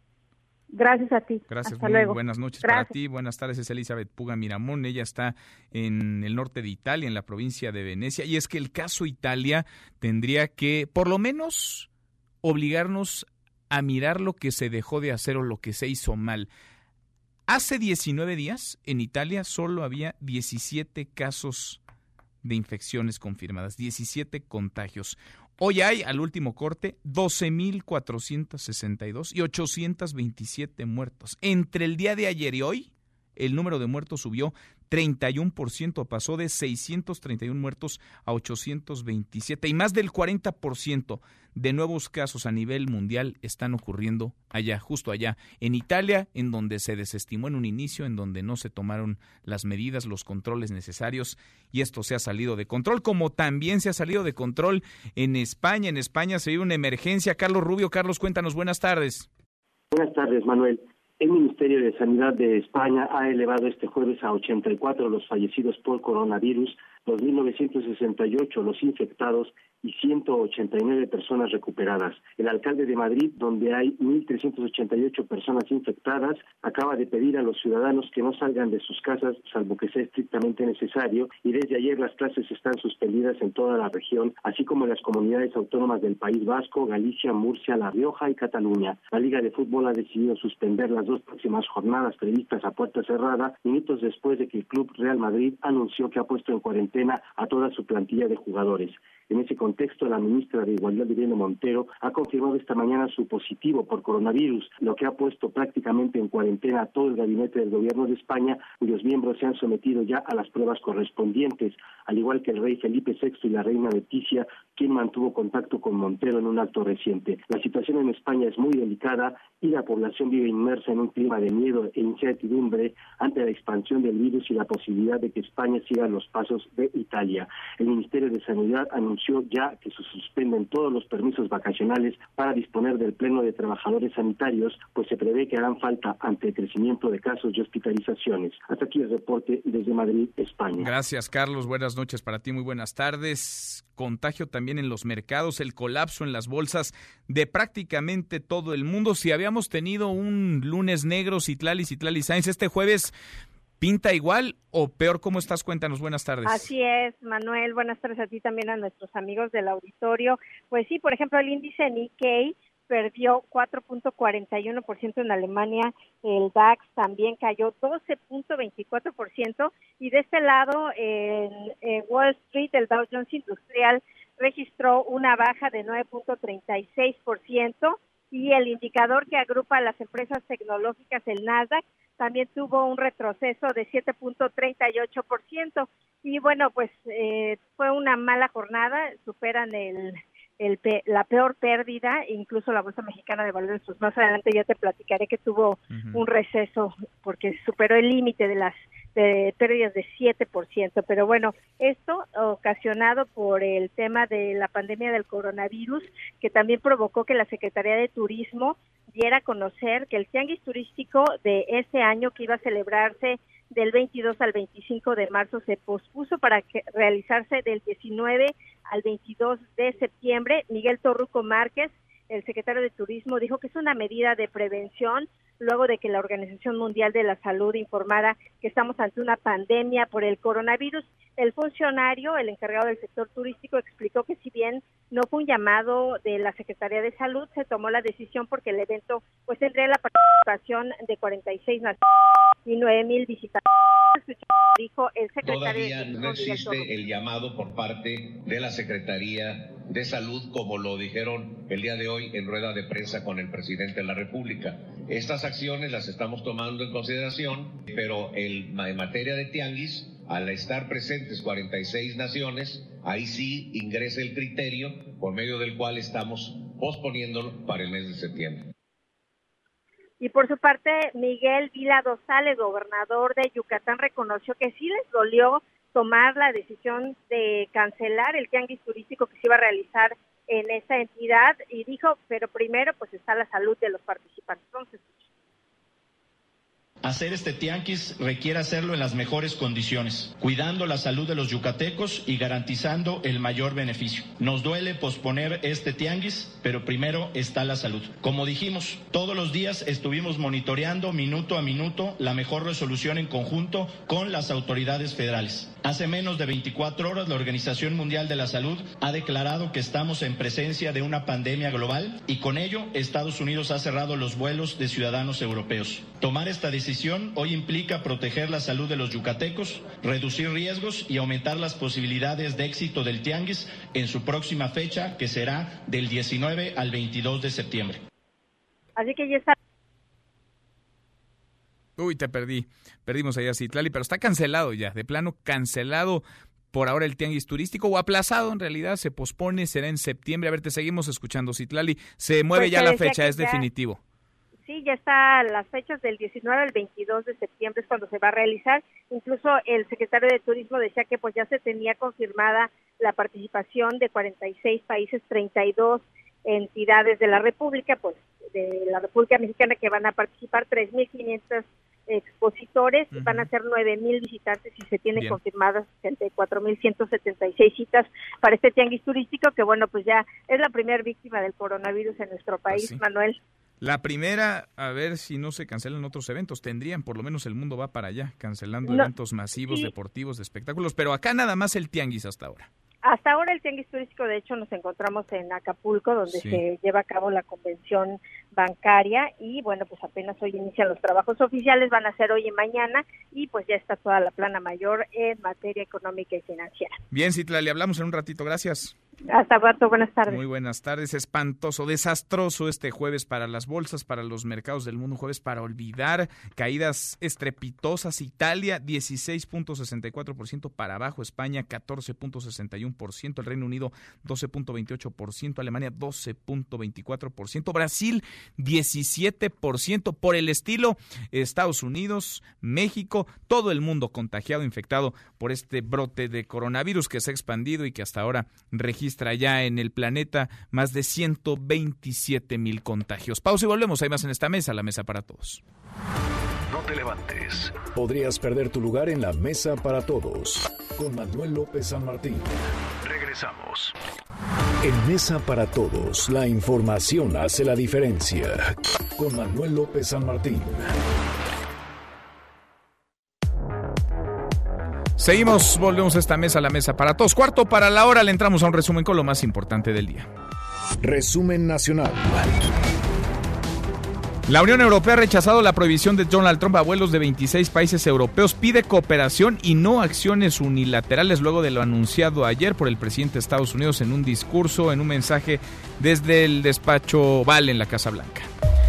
Gracias a ti. Gracias, Hasta muy luego. buenas noches para Gracias. ti. Buenas tardes, es Elizabeth Puga Miramón. Ella está en el norte de Italia, en la provincia de Venecia. Y es que el caso Italia tendría que, por lo menos, obligarnos a mirar lo que se dejó de hacer o lo que se hizo mal. Hace 19 días, en Italia solo había 17 casos de infecciones confirmadas, 17 contagios. Hoy hay, al último corte, 12.462 y 827 muertos. Entre el día de ayer y hoy, el número de muertos subió 31%, pasó de 631 muertos a 827 y más del 40% de nuevos casos a nivel mundial están ocurriendo allá, justo allá, en Italia, en donde se desestimó en un inicio, en donde no se tomaron las medidas, los controles necesarios y esto se ha salido de control, como también se ha salido de control en España. En España se vive una emergencia. Carlos Rubio, Carlos, cuéntanos, buenas tardes. Buenas tardes, Manuel. El Ministerio de Sanidad de España ha elevado este jueves a 84 los fallecidos por coronavirus, 2.968 los infectados y 189 personas recuperadas. El alcalde de Madrid, donde hay 1.388 personas infectadas, acaba de pedir a los ciudadanos que no salgan de sus casas, salvo que sea estrictamente necesario, y desde ayer las clases están suspendidas en toda la región, así como en las comunidades autónomas del País Vasco, Galicia, Murcia, La Rioja y Cataluña. La Liga de Fútbol ha decidido suspender las dos próximas jornadas previstas a puerta cerrada, minutos después de que el club Real Madrid anunció que ha puesto en cuarentena a toda su plantilla de jugadores. En ese contexto, la ministra de Igualdad, Irene Montero, ha confirmado esta mañana su positivo por coronavirus, lo que ha puesto prácticamente en cuarentena a todo el gabinete del Gobierno de España, cuyos miembros se han sometido ya a las pruebas correspondientes, al igual que el rey Felipe VI y la reina Leticia, quien mantuvo contacto con Montero en un acto reciente. La situación en España es muy delicada y la población vive inmersa en un clima de miedo e incertidumbre ante la expansión del virus y la posibilidad de que España siga los pasos de Italia. El Ministerio de Sanidad anunció ya que se suspenden todos los permisos vacacionales para disponer del pleno de trabajadores sanitarios, pues se prevé que harán falta ante el crecimiento de casos y hospitalizaciones. Hasta aquí el reporte desde Madrid, España. Gracias, Carlos. Buenas noches para ti, muy buenas tardes. Contagio también en los mercados, el colapso en las bolsas de prácticamente todo el mundo. Si habíamos tenido un lunes negro, Citlali, Citlali Sainz, este jueves ¿Pinta igual o peor? ¿Cómo estás? Cuéntanos. Buenas tardes. Así es, Manuel. Buenas tardes a ti también, a nuestros amigos del auditorio. Pues sí, por ejemplo, el índice Nikkei perdió 4.41% en Alemania, el DAX también cayó 12.24% y de este lado en, Wall Street el Dow Jones Industrial registró una baja de 9.36% y el indicador que agrupa a las empresas tecnológicas, el Nasdaq, también tuvo un retroceso de 7.38%. Y bueno, pues eh, fue una mala jornada, superan el, el, la peor pérdida, incluso la Bolsa Mexicana de Valores, pues más adelante ya te platicaré que tuvo un receso porque superó el límite de las de pérdidas de 7%. Pero bueno, esto ocasionado por el tema de la pandemia del coronavirus, que también provocó que la Secretaría de Turismo diera a conocer que el tianguis turístico de este año que iba a celebrarse del 22 al 25 de marzo se pospuso para que, realizarse del 19 al 22 de septiembre. Miguel Torruco Márquez, el secretario de Turismo, dijo que es una medida de prevención luego de que la Organización Mundial de la Salud informara que estamos ante una pandemia por el coronavirus. El funcionario, el encargado del sector turístico, explicó que si bien no fue un llamado de la Secretaría de Salud, se tomó la decisión porque el evento pues tendría la participación de 46 naciones y 9 mil visitantes. Dijo el secretario Todavía no existe el llamado por parte de la Secretaría de Salud, como lo dijeron el día de hoy en rueda de prensa con el presidente de la República. Estas acciones las estamos tomando en consideración, pero en materia de tianguis, al estar presentes 46 naciones, ahí sí ingresa el criterio por medio del cual estamos posponiéndolo para el mes de septiembre. Y por su parte, Miguel Vila Dosales, gobernador de Yucatán, reconoció que sí les dolió tomar la decisión de cancelar el tianguis turístico que se iba a realizar en esa entidad y dijo, pero primero pues está la salud de los participantes. Entonces, Hacer este tianguis requiere hacerlo en las mejores condiciones, cuidando la salud de los yucatecos y garantizando el mayor beneficio. Nos duele posponer este tianguis, pero primero está la salud. Como dijimos, todos los días estuvimos monitoreando minuto a minuto la mejor resolución en conjunto con las autoridades federales. Hace menos de 24 horas la Organización Mundial de la Salud ha declarado que estamos en presencia de una pandemia global y con ello Estados Unidos ha cerrado los vuelos de ciudadanos europeos. Tomar esta decisión hoy implica proteger la salud de los yucatecos, reducir riesgos y aumentar las posibilidades de éxito del tianguis en su próxima fecha que será del 19 al 22 de septiembre. Así que ya está Uy, te perdí. Perdimos allá a Citlali, pero está cancelado ya, de plano cancelado por ahora el tianguis turístico o aplazado en realidad, se pospone, será en septiembre. A ver, te seguimos escuchando, Citlali. Se mueve Pues ya la fecha, es ya- definitivo. Sí, ya está las fechas del 19 al 22 de septiembre es cuando se va a realizar. Incluso el secretario de Turismo decía que pues ya se tenía confirmada la participación de 46 países, 32 entidades de la República, pues de la República Mexicana que van a participar 3.500 expositores, y van a ser 9.000 visitantes y se tienen Bien. confirmadas 64.176 citas para este tianguis turístico que bueno, pues ya es la primera víctima del coronavirus en nuestro país, Pues sí. Manuel. La primera, a ver si no se cancelan otros eventos. Tendrían, por lo menos el mundo va para allá, cancelando No, eventos masivos, sí. deportivos, de espectáculos. Pero acá nada más el tianguis hasta ahora. Hasta ahora el tianguis turístico, de hecho, nos encontramos en Acapulco, donde se lleva a cabo la convención bancaria y bueno, pues apenas hoy inician los trabajos oficiales, van a ser hoy y mañana y pues ya está toda la plana mayor en materia económica y financiera. Bien, Citla, le hablamos en un ratito, gracias. Hasta pronto, buenas tardes. Muy buenas tardes. Espantoso, desastroso este jueves para las bolsas, para los mercados del mundo. Un jueves para olvidar. Caídas estrepitosas. Italia, 16.64% para abajo. España, 14.61%. El Reino Unido, 12.28%. Alemania, 12.24%. Brasil, 17%. Por el estilo, Estados Unidos, México, todo el mundo contagiado, infectado por este brote de coronavirus que se ha expandido y que hasta ahora registra ya en el planeta más de 127 mil contagios. Pausa y volvemos. Hay más en esta mesa, la mesa para todos. No te levantes. Podrías perder tu lugar en la mesa para todos. Con Manuel López San Martín. Regresamos. En Mesa para Todos, la información hace la diferencia. Con Manuel López San Martín. Seguimos, volvemos a esta mesa, la mesa para todos. Cuarto para la hora, le entramos a un resumen con lo más importante del día. Resumen nacional. La Unión Europea ha rechazado la prohibición de Donald Trump a vuelos de 26 países europeos. Pide cooperación y no acciones unilaterales luego de lo anunciado ayer por el presidente de Estados Unidos en un discurso, en un mensaje desde el despacho Oval en la Casa Blanca.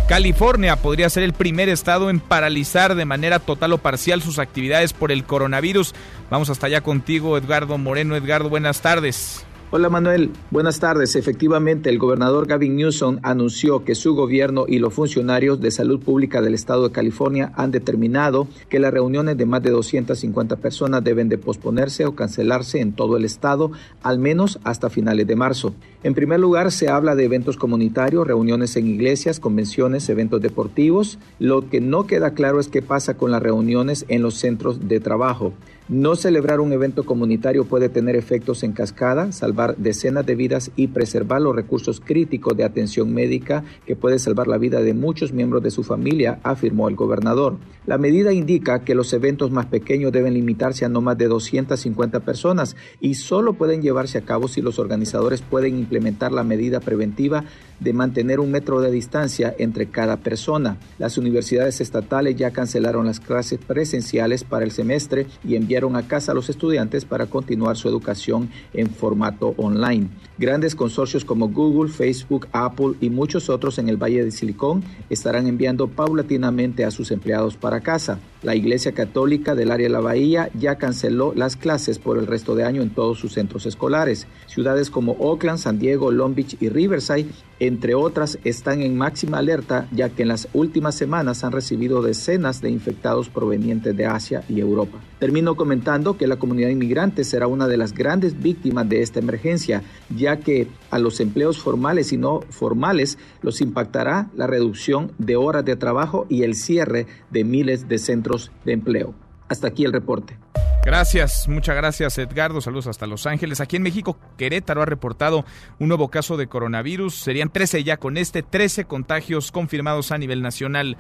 California podría ser el primer estado en paralizar de manera total o parcial sus actividades por el coronavirus. Vamos hasta allá contigo, Edgardo Moreno. Edgardo, buenas tardes. Hola Manuel, buenas tardes. Efectivamente, el gobernador Gavin Newsom anunció que su gobierno y los funcionarios de salud pública del estado de California han determinado que las reuniones de más de 250 personas deben de posponerse o cancelarse en todo el estado, al menos hasta finales de marzo. En primer lugar, se habla de eventos comunitarios, reuniones en iglesias, convenciones, eventos deportivos. Lo que no queda claro es qué pasa con las reuniones en los centros de trabajo. No celebrar un evento comunitario puede tener efectos en cascada, salvar decenas de vidas y preservar los recursos críticos de atención médica que puede salvar la vida de muchos miembros de su familia, afirmó el gobernador. La medida indica que los eventos más pequeños deben limitarse a no más de 250 personas y solo pueden llevarse a cabo si los organizadores pueden implementar la medida preventiva de mantener un metro de distancia entre cada persona. Las universidades estatales ya cancelaron las clases presenciales para el semestre y enviaron a casa a los estudiantes para continuar su educación en formato online. Grandes consorcios como Google, Facebook, Apple y muchos otros en el Valle de Silicón estarán enviando paulatinamente a sus empleados para casa. La Iglesia Católica del área de la Bahía ya canceló las clases por el resto de año en todos sus centros escolares. Ciudades como Oakland, San Diego, Long Beach y Riverside, entre otras, están en máxima alerta ya que en las últimas semanas han recibido decenas de infectados provenientes de Asia y Europa. Termino comentando que la comunidad inmigrante será una de las grandes víctimas de esta emergencia, ya que a los empleos formales y no formales los impactará la reducción de horas de trabajo y el cierre de miles de centros de empleo. Hasta aquí el reporte. Gracias, muchas gracias Edgardo, saludos hasta Los Ángeles. Aquí en México, Querétaro ha reportado un nuevo caso de coronavirus, serían 13 ya con este, 13 contagios confirmados a nivel nacional.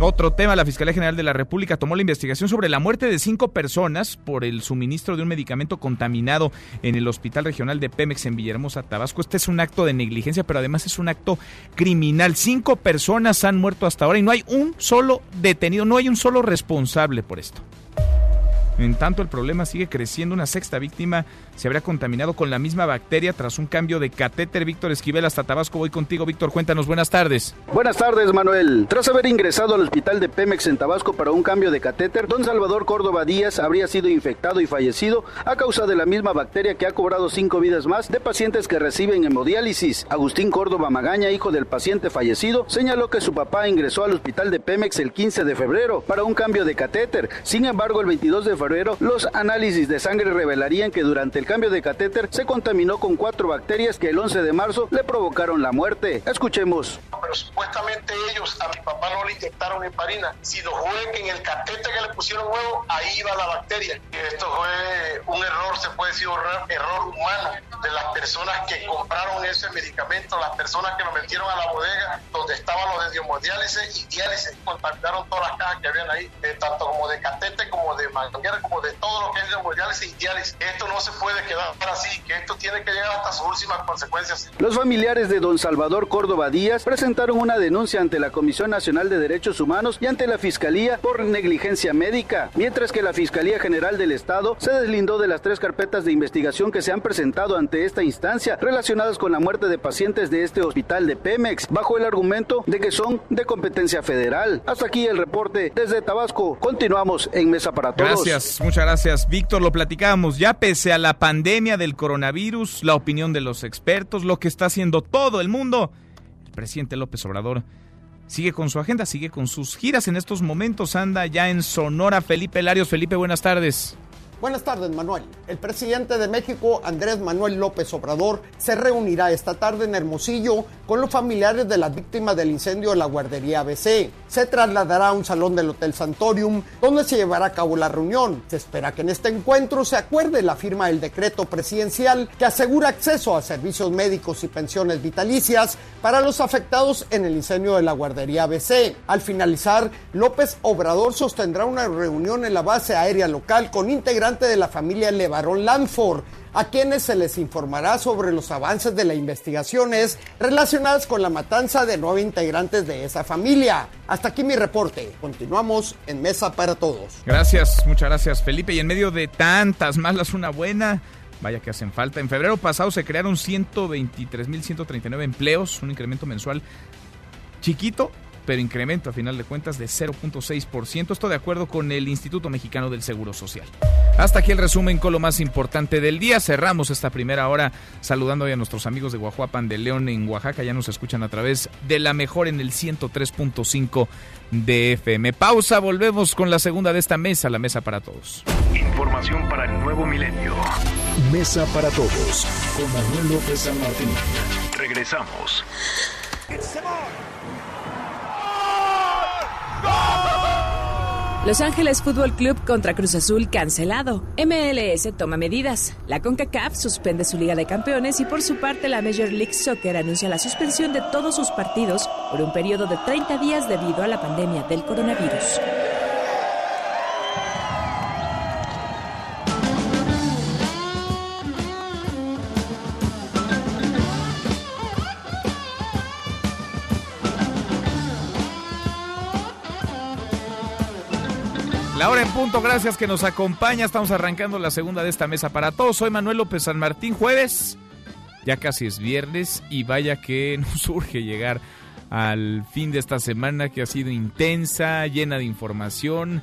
Otro tema, la Fiscalía General de la República tomó la investigación sobre la muerte de cinco personas por el suministro de un medicamento contaminado en el Hospital Regional de Pemex en Villahermosa, Tabasco. Este es un acto de negligencia, pero además es un acto criminal. Cinco personas han muerto hasta ahora y no hay un solo detenido, no hay un solo responsable por esto. En tanto, el problema sigue creciendo. Una sexta víctima se habría contaminado con la misma bacteria tras un cambio de catéter. Víctor Esquivel, hasta Tabasco. Voy contigo, Víctor. Cuéntanos. Buenas tardes. Buenas tardes, Manuel. Tras haber ingresado al hospital de Pemex en Tabasco para un cambio de catéter, don Salvador Córdoba Díaz habría sido infectado y fallecido a causa de la misma bacteria que ha cobrado cinco vidas más de pacientes que reciben hemodiálisis. Agustín Córdoba Magaña, hijo del paciente fallecido, señaló que su papá ingresó al hospital de Pemex el 15 de febrero para un cambio de catéter. Sin embargo, el 22 de febrero, los análisis de sangre revelarían que durante el cambio de catéter se contaminó con cuatro bacterias que el 11 de marzo le provocaron la muerte. Escuchemos. Pero supuestamente ellos a mi papá no le inyectaron heparina, sino fue que en el catéter que le pusieron huevo, ahí iba la bacteria. Esto fue un error, se puede decir error, humano de las personas que compraron ese medicamento, las personas que lo metieron a la bodega donde estaban los de hemodiálisis y diálisis, contaminaron todas las cajas que habían ahí, eh, tanto como de catéter como de manguera como de todo lo que es de mundiales y diales. Esto no se puede quedar así, que esto tiene que llegar hasta sus últimas consecuencias. Los familiares de don Salvador Córdoba Díaz presentaron una denuncia ante la Comisión Nacional de Derechos Humanos y ante la Fiscalía por negligencia médica, mientras que la Fiscalía General del Estado se deslindó de las tres carpetas de investigación que se han presentado ante esta instancia relacionadas con la muerte de pacientes de este hospital de Pemex, bajo el argumento de que son de competencia federal. Hasta aquí el reporte desde Tabasco. Continuamos en Mesa para Todos. Gracias, muchas gracias. Víctor, lo platicábamos ya pese a la pandemia del coronavirus, la opinión de los expertos, lo que está haciendo todo el mundo. El presidente López Obrador sigue con su agenda, sigue con sus giras. En estos momentos anda ya en Sonora Felipe Larios. Felipe, buenas tardes. Buenas tardes, Manuel. El presidente de México, Andrés Manuel López Obrador, se reunirá esta tarde en Hermosillo con los familiares de las víctimas del incendio de la guardería ABC. Se trasladará a un salón del Hotel Santorium, donde se llevará a cabo la reunión. Se espera que en este encuentro se acuerde la firma del decreto presidencial que asegura acceso a servicios médicos y pensiones vitalicias para los afectados en el incendio de la guardería ABC. Al finalizar, López Obrador sostendrá una reunión en la base aérea local con integrantes de la familia Levarón Lanford, a quienes se les informará sobre los avances de las investigaciones relacionadas con la matanza de nueve integrantes de esa familia. Hasta aquí mi reporte. Continuamos en Mesa para Todos. Gracias, muchas gracias Felipe. Y en medio de tantas malas, una buena. Vaya que hacen falta. En febrero pasado se crearon 123.139 empleos, un incremento mensual chiquito, pero incremento a final de cuentas de 0.6%. Esto de acuerdo con el Instituto Mexicano del Seguro Social. Hasta aquí el resumen con lo más importante del día. Cerramos esta primera hora saludando a nuestros amigos de Guajuapan de León en Oaxaca. Ya nos escuchan a través de la mejor en el 103.5 de FM. Pausa, volvemos con la segunda de esta mesa, la mesa para todos. Información para el nuevo milenio. Mesa para todos con Manuel López San Martín. Regresamos. Los Ángeles Fútbol Club contra Cruz Azul cancelado. MLS toma medidas. La CONCACAF suspende su Liga de Campeones y por su parte la Major League Soccer anuncia la suspensión de todos sus partidos por un periodo de 30 días debido a la pandemia del coronavirus. La hora en punto, gracias que nos acompaña. Estamos arrancando la segunda de esta mesa para todos. Soy Manuel López San Martín, jueves. Ya casi es viernes y vaya que <laughs> nos surge llegar al fin de esta semana que ha sido intensa, llena de información,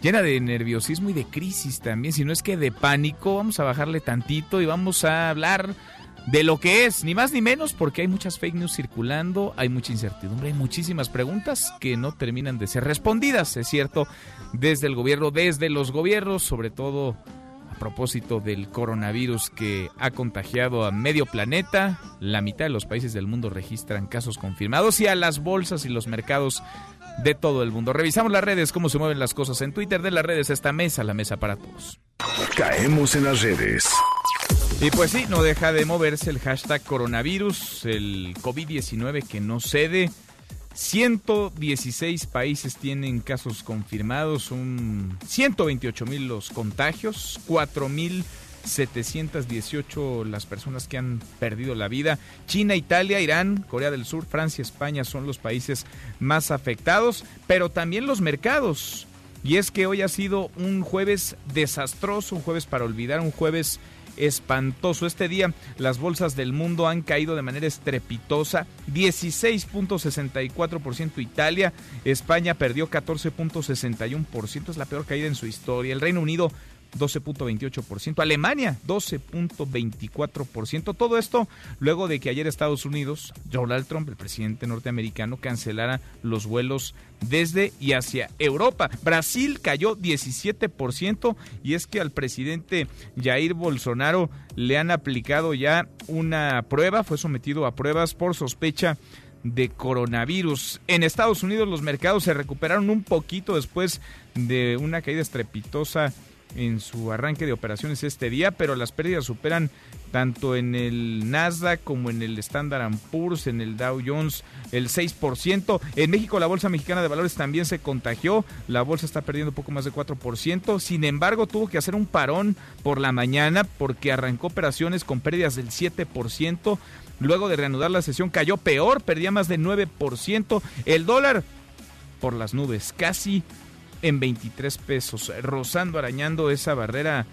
llena de nerviosismo y de crisis también. Si no es que de pánico, vamos a bajarle tantito y vamos a hablar de lo que es, ni más ni menos, porque hay muchas fake news circulando, hay mucha incertidumbre, hay muchísimas preguntas que no terminan de ser respondidas, es cierto, desde el gobierno, desde los gobiernos, sobre todo a propósito del coronavirus que ha contagiado a medio planeta, la mitad de los países del mundo registran casos confirmados y a las bolsas y los mercados de todo el mundo. Revisamos las redes, cómo se mueven las cosas en Twitter de las redes, esta mesa, la mesa para todos. Caemos en las redes. Y pues sí, no deja de moverse el hashtag coronavirus, el COVID-19 que no cede. 116 países tienen casos confirmados, son 128 mil los contagios, 4 mil 718 las personas que han perdido la vida. China, Italia, Irán, Corea del Sur, Francia, España son los países más afectados, pero también los mercados. Y es que hoy ha sido un jueves desastroso, un jueves para olvidar, un jueves espantoso. Este día las bolsas del mundo han caído de manera estrepitosa. 16.64% Italia, España perdió 14.61%, es la peor caída en su historia. El Reino Unido 12.28%, Alemania 12.24%. Todo esto luego de que ayer Estados Unidos, Donald Trump, el presidente norteamericano, cancelara los vuelos desde y hacia Europa. Brasil cayó 17% y es que al presidente Jair Bolsonaro le han aplicado ya una prueba, fue sometido a pruebas por sospecha de coronavirus. En Estados Unidos los mercados se recuperaron un poquito después de una caída estrepitosa en su arranque de operaciones este día, pero las pérdidas superan tanto en el Nasdaq como en el Standard Poor's, en el Dow Jones, el 6%. En México la Bolsa Mexicana de Valores también se contagió, la bolsa está perdiendo poco más de 4%, sin embargo tuvo que hacer un parón por la mañana porque arrancó operaciones con pérdidas del 7%. Luego de reanudar la sesión cayó peor, perdía más de 9%. El dólar por las nubes, casi en 23 pesos, rozando, arañando esa barrera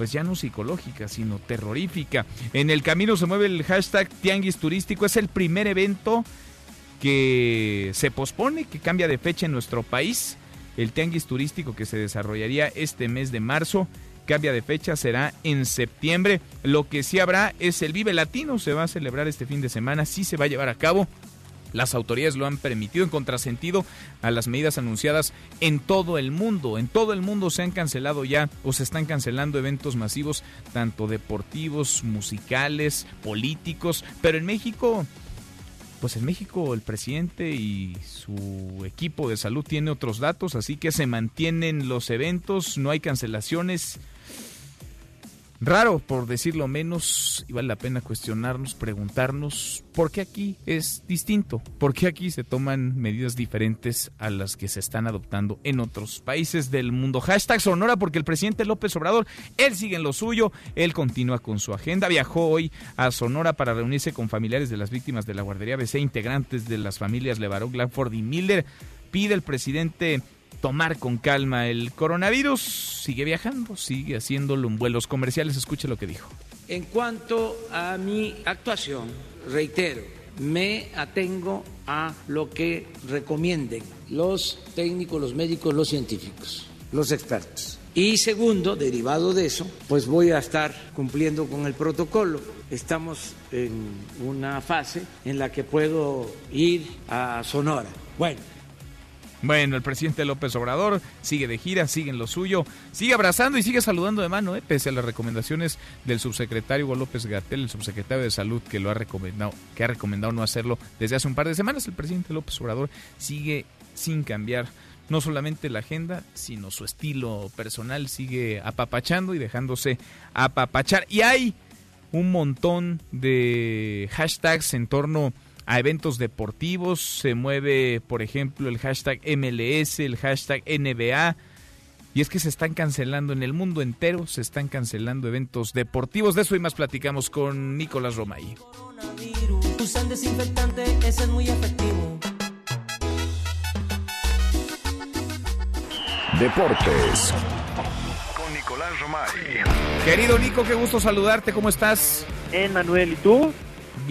pues ya no psicológica, sino terrorífica. En el camino se mueve el hashtag Tianguis Turístico, es el primer evento que se pospone, que cambia de fecha en nuestro país. El Tianguis Turístico que se desarrollaría este mes de marzo cambia de fecha, será en septiembre. Lo que sí habrá es el Vive Latino, se va a celebrar este fin de semana, sí se va a llevar a cabo las autoridades lo han permitido en contrasentido a las medidas anunciadas en todo el mundo. En todo el mundo se han cancelado ya o se están cancelando eventos masivos, tanto deportivos, musicales, políticos, pero en México pues en México el presidente y su equipo de salud tiene otros datos, así que se mantienen los eventos, no hay cancelaciones raro, por decirlo menos, y vale la pena cuestionarnos, preguntarnos por qué aquí es distinto, por qué aquí se toman medidas diferentes a las que se están adoptando en otros países del mundo. Hashtag Sonora porque el presidente López Obrador, él sigue en lo suyo, él continúa con su agenda, viajó hoy a Sonora para reunirse con familiares de las víctimas de la guardería BC, integrantes de las familias Levarón, Glanford y Miller, pide el presidente tomar con calma el coronavirus. Sigue viajando, sigue haciéndolo en vuelos comerciales. Escuche lo que dijo. En cuanto a mi actuación, reitero, me atengo a lo que recomienden los técnicos, los médicos, los científicos, los expertos. Y segundo, derivado de eso, pues voy a estar cumpliendo con el protocolo. Estamos en una fase en la que puedo ir a Sonora. Bueno, bueno, el presidente López Obrador sigue de gira, sigue en lo suyo, sigue abrazando y sigue saludando de mano, ¿eh? pese a las recomendaciones del subsecretario Hugo López Gatel, el subsecretario de Salud, que lo ha recomendado, que ha recomendado no hacerlo desde hace un par de semanas. El presidente López Obrador sigue sin cambiar no solamente la agenda, sino su estilo personal, sigue apapachando y dejándose apapachar. Y hay un montón de hashtags en torno a eventos deportivos. Se mueve, por ejemplo, el hashtag MLS, el hashtag NBA. Y es que se están cancelando en el mundo entero, se están cancelando eventos deportivos. De eso y más platicamos con Nicolás Romay. desinfectante, ese es muy efectivo. Deportes. Con Nicolás Romay. Querido Nico, qué gusto saludarte, ¿cómo estás? En Manuel, ¿y tú?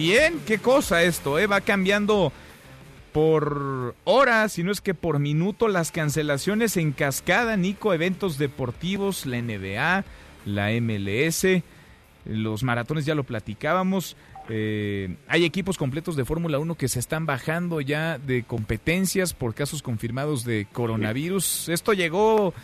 Bien, qué cosa esto, ¿eh? Va cambiando por horas, si no es que por minuto, las cancelaciones en cascada, Nico, eventos deportivos, la NBA, la MLS, los maratones ya lo platicábamos. Eh, hay equipos completos de Fórmula 1 que se están bajando ya de competencias por casos confirmados de coronavirus. Esto llegó,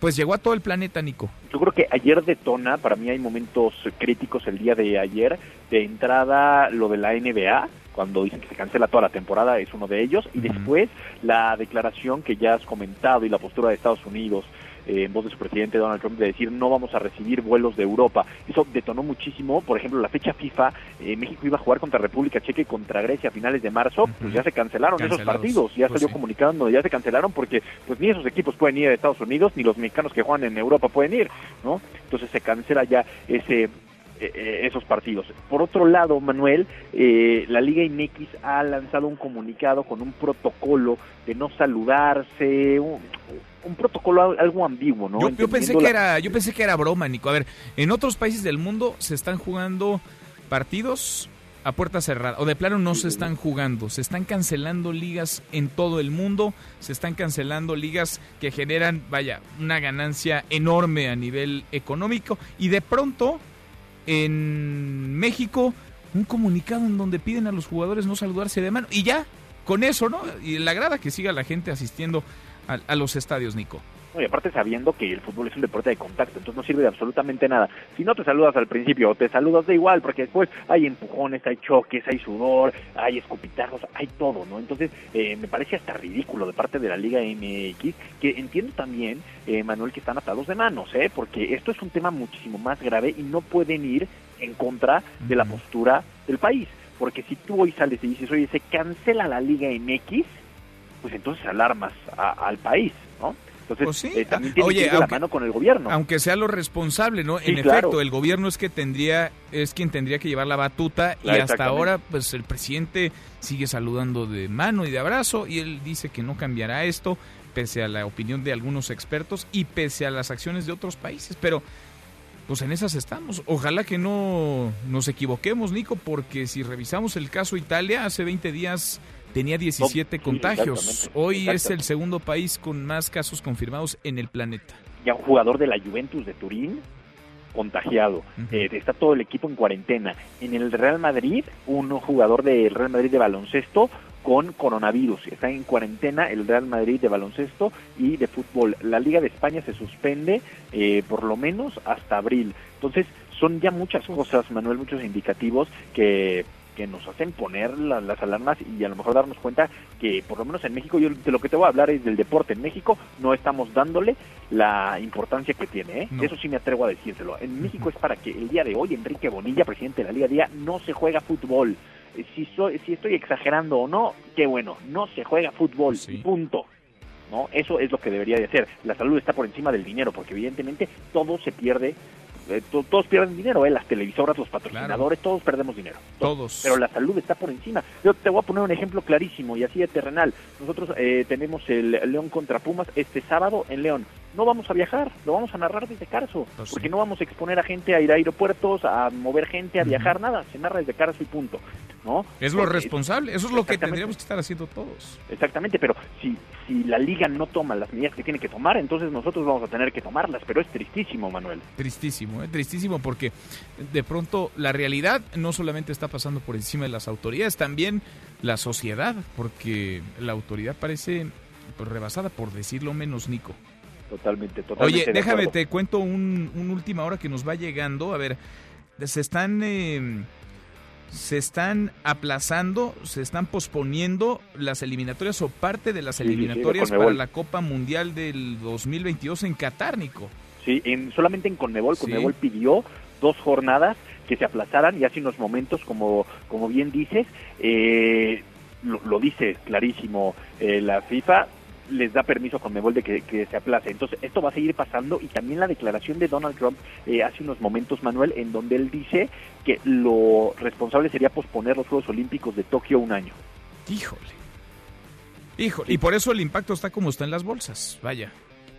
pues llegó a todo el planeta, Nico. Yo creo que ayer detona, para mí hay momentos críticos el día de ayer. De entrada, lo de la NBA, cuando dicen que se cancela toda la temporada, es uno de ellos. Y después, la declaración que ya has comentado y la postura de Estados Unidos eh, en voz de su presidente Donald Trump de decir no vamos a recibir vuelos de Europa. Eso detonó muchísimo. Por ejemplo, la fecha FIFA, eh, México iba a jugar contra República Checa y contra Grecia a finales de marzo, pues ya se cancelaron esos partidos, ya pues salió comunicando, ya se cancelaron porque pues ni esos equipos pueden ir a Estados Unidos, ni los mexicanos que juegan en Europa pueden ir, ¿no? Entonces se cancela ya ese eh, esos partidos. Por otro lado, Manuel, la Liga INX ha lanzado un comunicado con un protocolo de no saludarse, un protocolo algo ambiguo, ¿no? Yo, pensé que era, yo pensé que era broma, Nico. A ver, en otros países del mundo se están jugando partidos a puerta cerrada, o de plano no se están jugando, se están cancelando ligas en todo el mundo, se están cancelando ligas que generan, vaya, una ganancia enorme a nivel económico, y de pronto en México un comunicado en donde piden a los jugadores no saludarse de mano, y ya, con eso, ¿no? Y la grada que siga la gente asistiendo a, los estadios, Nico. y aparte sabiendo que el fútbol es un deporte de contacto, entonces no sirve de absolutamente nada. Si no te saludas al principio, te saludas de igual, porque después hay empujones, hay choques, hay sudor, hay escupitajos, hay todo, ¿no? Entonces eh, me parece hasta ridículo de parte de la Liga MX, que entiendo también, eh, Manuel, que están atados de manos, ¿eh? Porque esto es un tema muchísimo más grave y no pueden ir en contra de la postura del país. Porque si tú hoy sales y dices, oye, se cancela la Liga MX, pues entonces alarmas al país, ¿no? Entonces, Pues sí. eh, también tiene oye, que ir de la mano con el gobierno. Aunque sea lo responsable, ¿no? Sí, en claro. efecto, el gobierno es que tendría, es quien tendría que llevar la batuta y Ah, hasta ahora, pues el presidente sigue saludando de mano y de abrazo y él dice que no cambiará esto pese a la opinión de algunos expertos y pese a las acciones de otros países, pero pues en esas estamos. Ojalá que no nos equivoquemos, Nico, porque si revisamos el caso Italia, hace 20 días tenía 17 sí, contagios. exactamente, Hoy es el segundo país con más casos confirmados en el planeta. ya un jugador de la Juventus de Turín contagiado. Eh, está todo el equipo en cuarentena. En el Real Madrid, un jugador del Real Madrid de baloncesto con coronavirus. Está en cuarentena el Real Madrid de baloncesto y de fútbol. La Liga de España se suspende eh, por lo menos hasta abril. Entonces, son ya muchas cosas, Manuel, muchos indicativos que que nos hacen poner la- las alarmas y a lo mejor darnos cuenta que por lo menos en México, yo de lo que te voy a hablar es del deporte. En México no estamos dándole la importancia que tiene, ¿eh? No. eso sí me atrevo a decírselo. En México es para que el día de hoy Enrique Bonilla, presidente de la Liga, diga no se juega fútbol. Eh, Si, soy, si estoy exagerando o no, qué bueno, no se juega fútbol, punto. ¿no? Eso es lo que debería de hacer. La salud está por encima del dinero, porque evidentemente todo se pierde, eh, to- todos pierden dinero, ¿eh? las televisoras, los patrocinadores, todos perdemos dinero. Todos. Pero la salud está por encima. Yo te voy a poner un ejemplo clarísimo y así de terrenal. Nosotros eh, tenemos el León contra Pumas este sábado en León. No vamos a viajar, lo vamos a narrar desde Carso, porque no vamos a exponer a gente a ir a aeropuertos, a mover gente, a viajar, nada, se narra desde Carso y punto. ¿no? Es lo Porque- responsable, eso es lo que tendríamos que estar haciendo todos. Exactamente, pero si, si la liga no toma las medidas que tiene que tomar, entonces nosotros vamos a tener que tomarlas, pero es tristísimo, Manuel. Tristísimo, ¿eh? Tristísimo porque de pronto la realidad no solamente está pasando por encima de las autoridades, también la sociedad, porque la autoridad parece pues, rebasada, por decirlo menos, Nico. Totalmente, totalmente. Oye, déjame, te cuento un, un última hora que nos va llegando. A ver, se están... eh, se están aplazando, se están posponiendo las eliminatorias o parte de las sí, sí, eliminatorias para la Copa Mundial del 2022 en Qatar, Nico. Sí, en, solamente en Conmebol, Sí. Conmebol pidió dos jornadas que se aplazaran y hace unos momentos, como, como bien dices, eh, lo, lo dice clarísimo eh, la FIFA, les da permiso a Conmebol de que, que se aplace. Entonces, esto va a seguir pasando y también la declaración de Donald Trump eh, hace unos momentos, Manuel, en donde él dice que lo responsable sería posponer los Juegos Olímpicos de Tokio un año. Híjole. Híjole. Y por eso el impacto está como está en las bolsas. Vaya.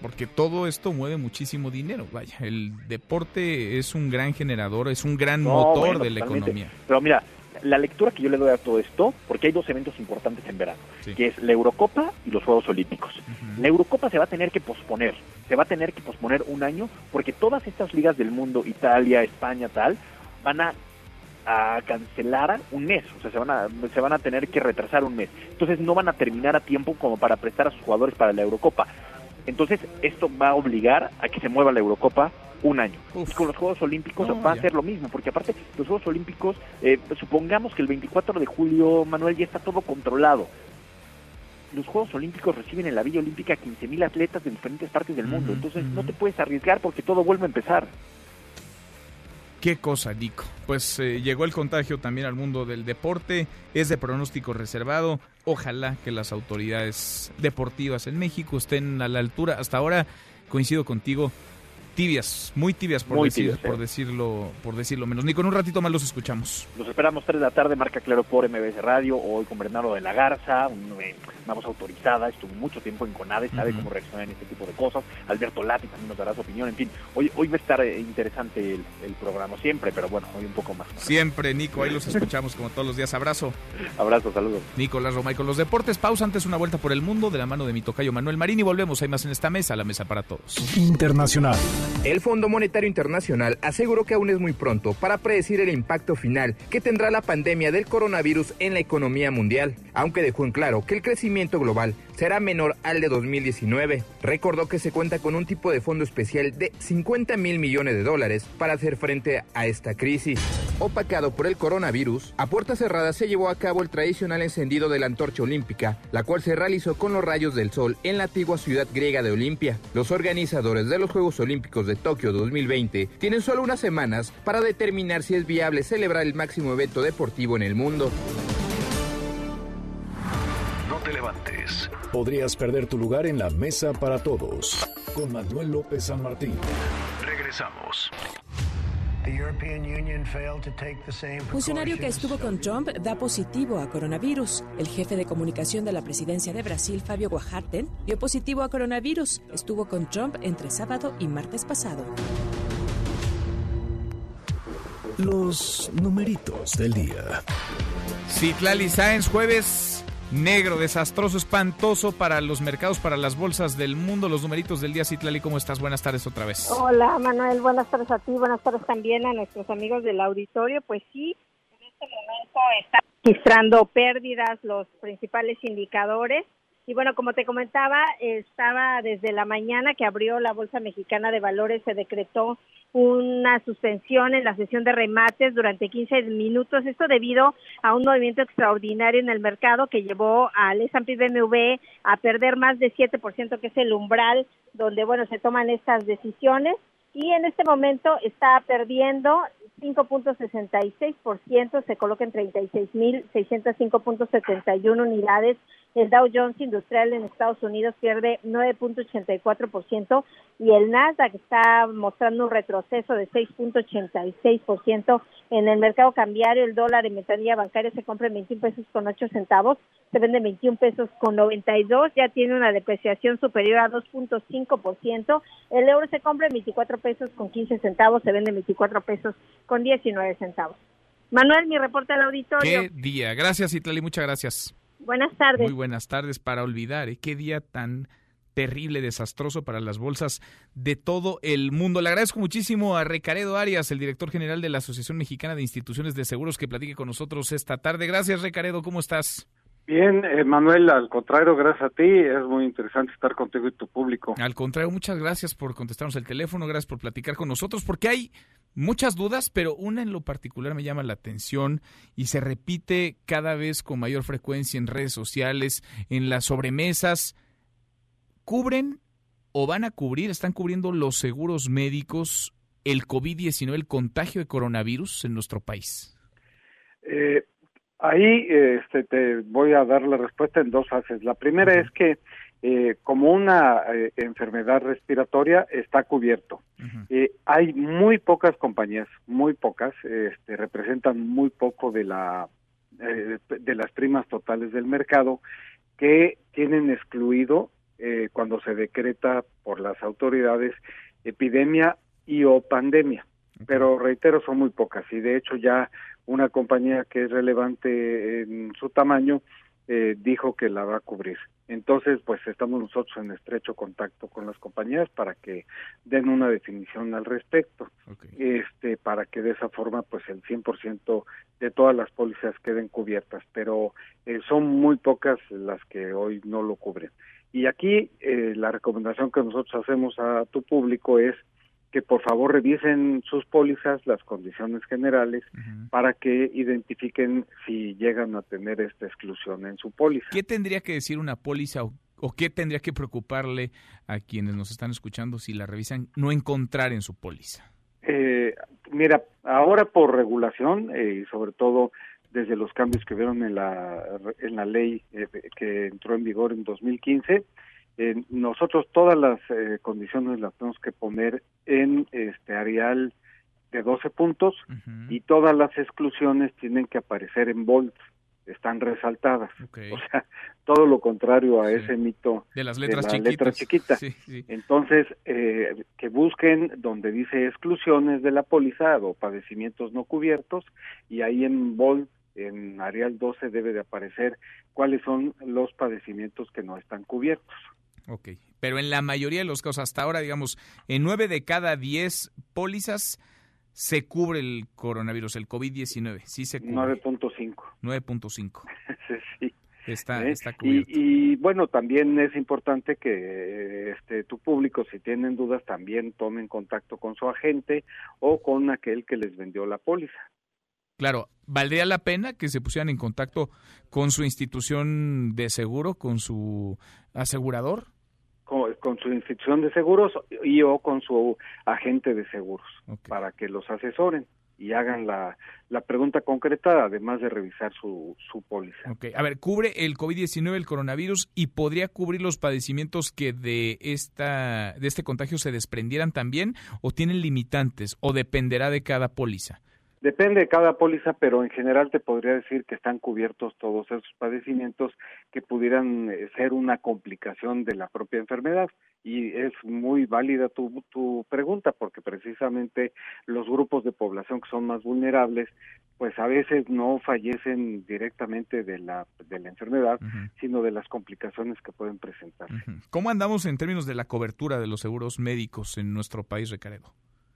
Porque todo esto mueve muchísimo dinero. Vaya. El deporte es un gran generador, es un gran No, motor bueno, de la totalmente. economía. Pero mira, la lectura que yo le doy a todo esto, porque hay dos eventos importantes en verano, Sí. que es la Eurocopa y los Juegos Olímpicos. La Eurocopa se va a tener que posponer, se va a tener que posponer un año, porque todas estas ligas del mundo, Italia, España, tal, van a a cancelar un mes, o sea, se van a se van a tener que retrasar un mes. Entonces no van a terminar a tiempo como para prestar a sus jugadores para la Eurocopa. Entonces esto va a obligar a que se mueva la Eurocopa un año. Y con los Juegos Olímpicos No, va a ser lo mismo, porque aparte los Juegos Olímpicos, eh, supongamos que el 24 de julio, Manuel, ya está todo controlado. Los Juegos Olímpicos reciben en la Villa Olímpica 15.000 atletas de diferentes partes del mundo, entonces no te puedes arriesgar porque todo vuelve a empezar. Qué cosa, Nico. Pues eh, llegó el contagio también al mundo del deporte. Es de pronóstico reservado. Ojalá que las autoridades deportivas en México estén a la altura. Hasta ahora coincido contigo. Tibias, muy tibias por, Muy decir, tibias, por eh. decirlo, por decirlo menos. Nico, en un ratito más los escuchamos. Los esperamos 3 de la tarde, marca claro por MBS Radio, hoy con Bernardo de la Garza, eh, una voz autorizada, estuvo mucho tiempo en CONADE, sabe cómo reaccionar en este tipo de cosas. Alberto Lati también nos dará su opinión, en fin, hoy, hoy va a estar eh, interesante el, el programa siempre, pero bueno, hoy un poco más. Siempre, Nico, ahí los escuchamos como todos los días. Abrazo. Abrazo, saludos. Nicolás Romay con los deportes. Pausa antes una vuelta por el mundo de la mano de mi tocayo Manuel Marín y volvemos. Hay más en esta mesa, la mesa para todos. Internacional. El Fondo Monetario Internacional aseguró que aún es muy pronto para predecir el impacto final que tendrá la pandemia del coronavirus en la economía mundial, aunque dejó en claro que el crecimiento global será menor al de 2019. Recordó que se cuenta con un tipo de fondo especial de 50 mil millones de dólares para hacer frente a esta crisis. Opacado por el coronavirus, a puerta cerrada se llevó a cabo el tradicional encendido de la antorcha olímpica, la cual se realizó con los rayos del sol en la antigua ciudad griega de Olimpia. Los organizadores de los Juegos Olímpicos de Tokio 2020 tienen solo unas semanas para determinar si es viable celebrar el máximo evento deportivo en el mundo. Te levantes. Podrías perder tu lugar en la mesa para todos. Con Manuel López San Martín. Regresamos. Funcionario que estuvo con Trump da positivo a coronavirus. El jefe de comunicación de la presidencia de Brasil, Fabio Guajarten, dio positivo a coronavirus. Estuvo con Trump entre sábado y martes pasado. Los numeritos del día. Citlali Sáenz, jueves negro, desastroso, espantoso para los mercados, para las bolsas del mundo. Los numeritos del día, Citlali, ¿cómo estás? Buenas tardes otra vez. Hola, Manuel. Buenas tardes a ti. Buenas tardes también a nuestros amigos del auditorio. Pues sí, en este momento están registrando pérdidas los principales indicadores. Y bueno, como te comentaba, estaba desde la mañana que abrió la Bolsa Mexicana de Valores, se decretó una suspensión en la sesión de remates durante 15 minutos. Esto debido a un movimiento extraordinario en el mercado que llevó al S&P BMW a perder más de 7%, que es el umbral donde, bueno, se toman estas decisiones. Y en este momento está perdiendo 5.66%, se coloca en 36.605.71 unidades. El Dow Jones Industrial en Estados Unidos pierde 9.84% y el Nasdaq está mostrando un retroceso de 6.86%. En el mercado cambiario, el dólar en ventanilla bancaria se compra en 21 pesos con 8 centavos, se vende en 21 pesos con 92, ya tiene una depreciación superior a 2.5%. El euro se compra en 24 pesos con 15 centavos, se vende en 24 pesos con 19 centavos. Manuel, mi reporte al auditorio. Qué día. Gracias, Itlali, muchas gracias. Buenas tardes. Muy buenas tardes. Para olvidar, ¿eh? qué día tan terrible, desastroso para las bolsas de todo el mundo. Le agradezco muchísimo a Recaredo Arias, el director general de la Asociación Mexicana de Instituciones de Seguros, que platique con nosotros esta tarde. Gracias, Recaredo. ¿Cómo estás? Bien, eh, Manuel, al contrario, gracias a ti. Es muy interesante estar contigo y tu público. Al contrario, muchas gracias por contestarnos el teléfono, gracias por platicar con nosotros, porque hay muchas dudas, pero una en lo particular me llama la atención y se repite cada vez con mayor frecuencia en redes sociales, en las sobremesas. ¿Cubren o van a cubrir, están cubriendo los seguros médicos el COVID-19, el contagio de coronavirus en nuestro país? Eh, Ahí este, te voy a dar la respuesta en dos fases. La primera es que eh, como una eh, enfermedad respiratoria está cubierto. eh, hay muy pocas compañías, muy pocas, este, representan muy poco de la eh, de las primas totales del mercado que tienen excluido eh, cuando se decreta por las autoridades epidemia y o pandemia. Pero reitero, son muy pocas y de hecho ya una compañía que es relevante en su tamaño eh, dijo que la va a cubrir. Entonces, pues estamos nosotros en estrecho contacto con las compañías para que den una definición al respecto, este, para que de esa forma, pues el 100% de todas las pólizas queden cubiertas, pero eh, son muy pocas las que hoy no lo cubren. Y aquí eh, la recomendación que nosotros hacemos a tu público es que por favor revisen sus pólizas, las condiciones generales, para que identifiquen si llegan a tener esta exclusión en su póliza. ¿Qué tendría que decir una póliza o, o, qué tendría que preocuparle a quienes nos están escuchando si la revisan no encontrar en su póliza? Eh, mira, ahora por regulación eh, y sobre todo desde los cambios que vieron en la en la ley eh, que entró en vigor en 2015, eh, nosotros todas las eh, condiciones las tenemos que poner en este areal de 12 puntos uh -huh. y todas las exclusiones tienen que aparecer en bold, están resaltadas. Okay. O sea, todo lo contrario a sí. ese mito de las letras de la chiquitas. letra chiquita. Sí, sí. Entonces, eh, que busquen donde dice exclusiones de la póliza o padecimientos no cubiertos y ahí en bold en Arial 12 debe de aparecer cuáles son los padecimientos que no están cubiertos. Ok, pero en la mayoría de los casos, hasta ahora, digamos, en nueve de cada diez pólizas se cubre el coronavirus, el COVID-19, sí se cubre. 9.5. 9.5. <laughs> sí. Está, ¿eh? está cubierto. Y, y, bueno, también es importante que este tu público, si tienen dudas, también tomen contacto con su agente o con aquel que les vendió la póliza. Claro, ¿valdría la pena que se pusieran en contacto con su institución de seguro, con su asegurador? Con, con su institución de seguros y o con su agente de seguros para que los asesoren y hagan la, la pregunta concreta, además de revisar su, su póliza. Ok, a ver, ¿cubre el COVID-19, el coronavirus, y podría cubrir los padecimientos que de, esta, de este contagio se desprendieran también, o tienen limitantes, o dependerá de cada póliza? Depende de cada póliza, pero en general te podría decir que están cubiertos todos esos padecimientos que pudieran eh, ser una complicación de la propia enfermedad. Y es muy válida tu, tu pregunta, porque precisamente los grupos de población que son más vulnerables, pues a veces no fallecen directamente de la, de la enfermedad, uh -huh. sino de las complicaciones que pueden presentarse. Uh -huh. ¿Cómo andamos en términos de la cobertura de los seguros médicos en nuestro país, Recaredo?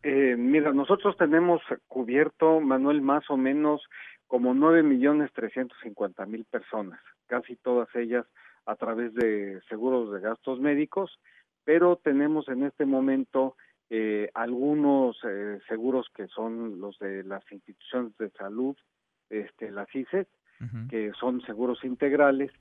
Eh, mira, nosotros tenemos cubierto, Manuel, más o menos como nueve millones trescientos cincuenta mil personas, casi todas ellas a través de seguros de gastos médicos, pero tenemos en este momento eh, algunos eh, seguros que son los de las instituciones de salud, este, las ICES, uh -huh. que son seguros integrales,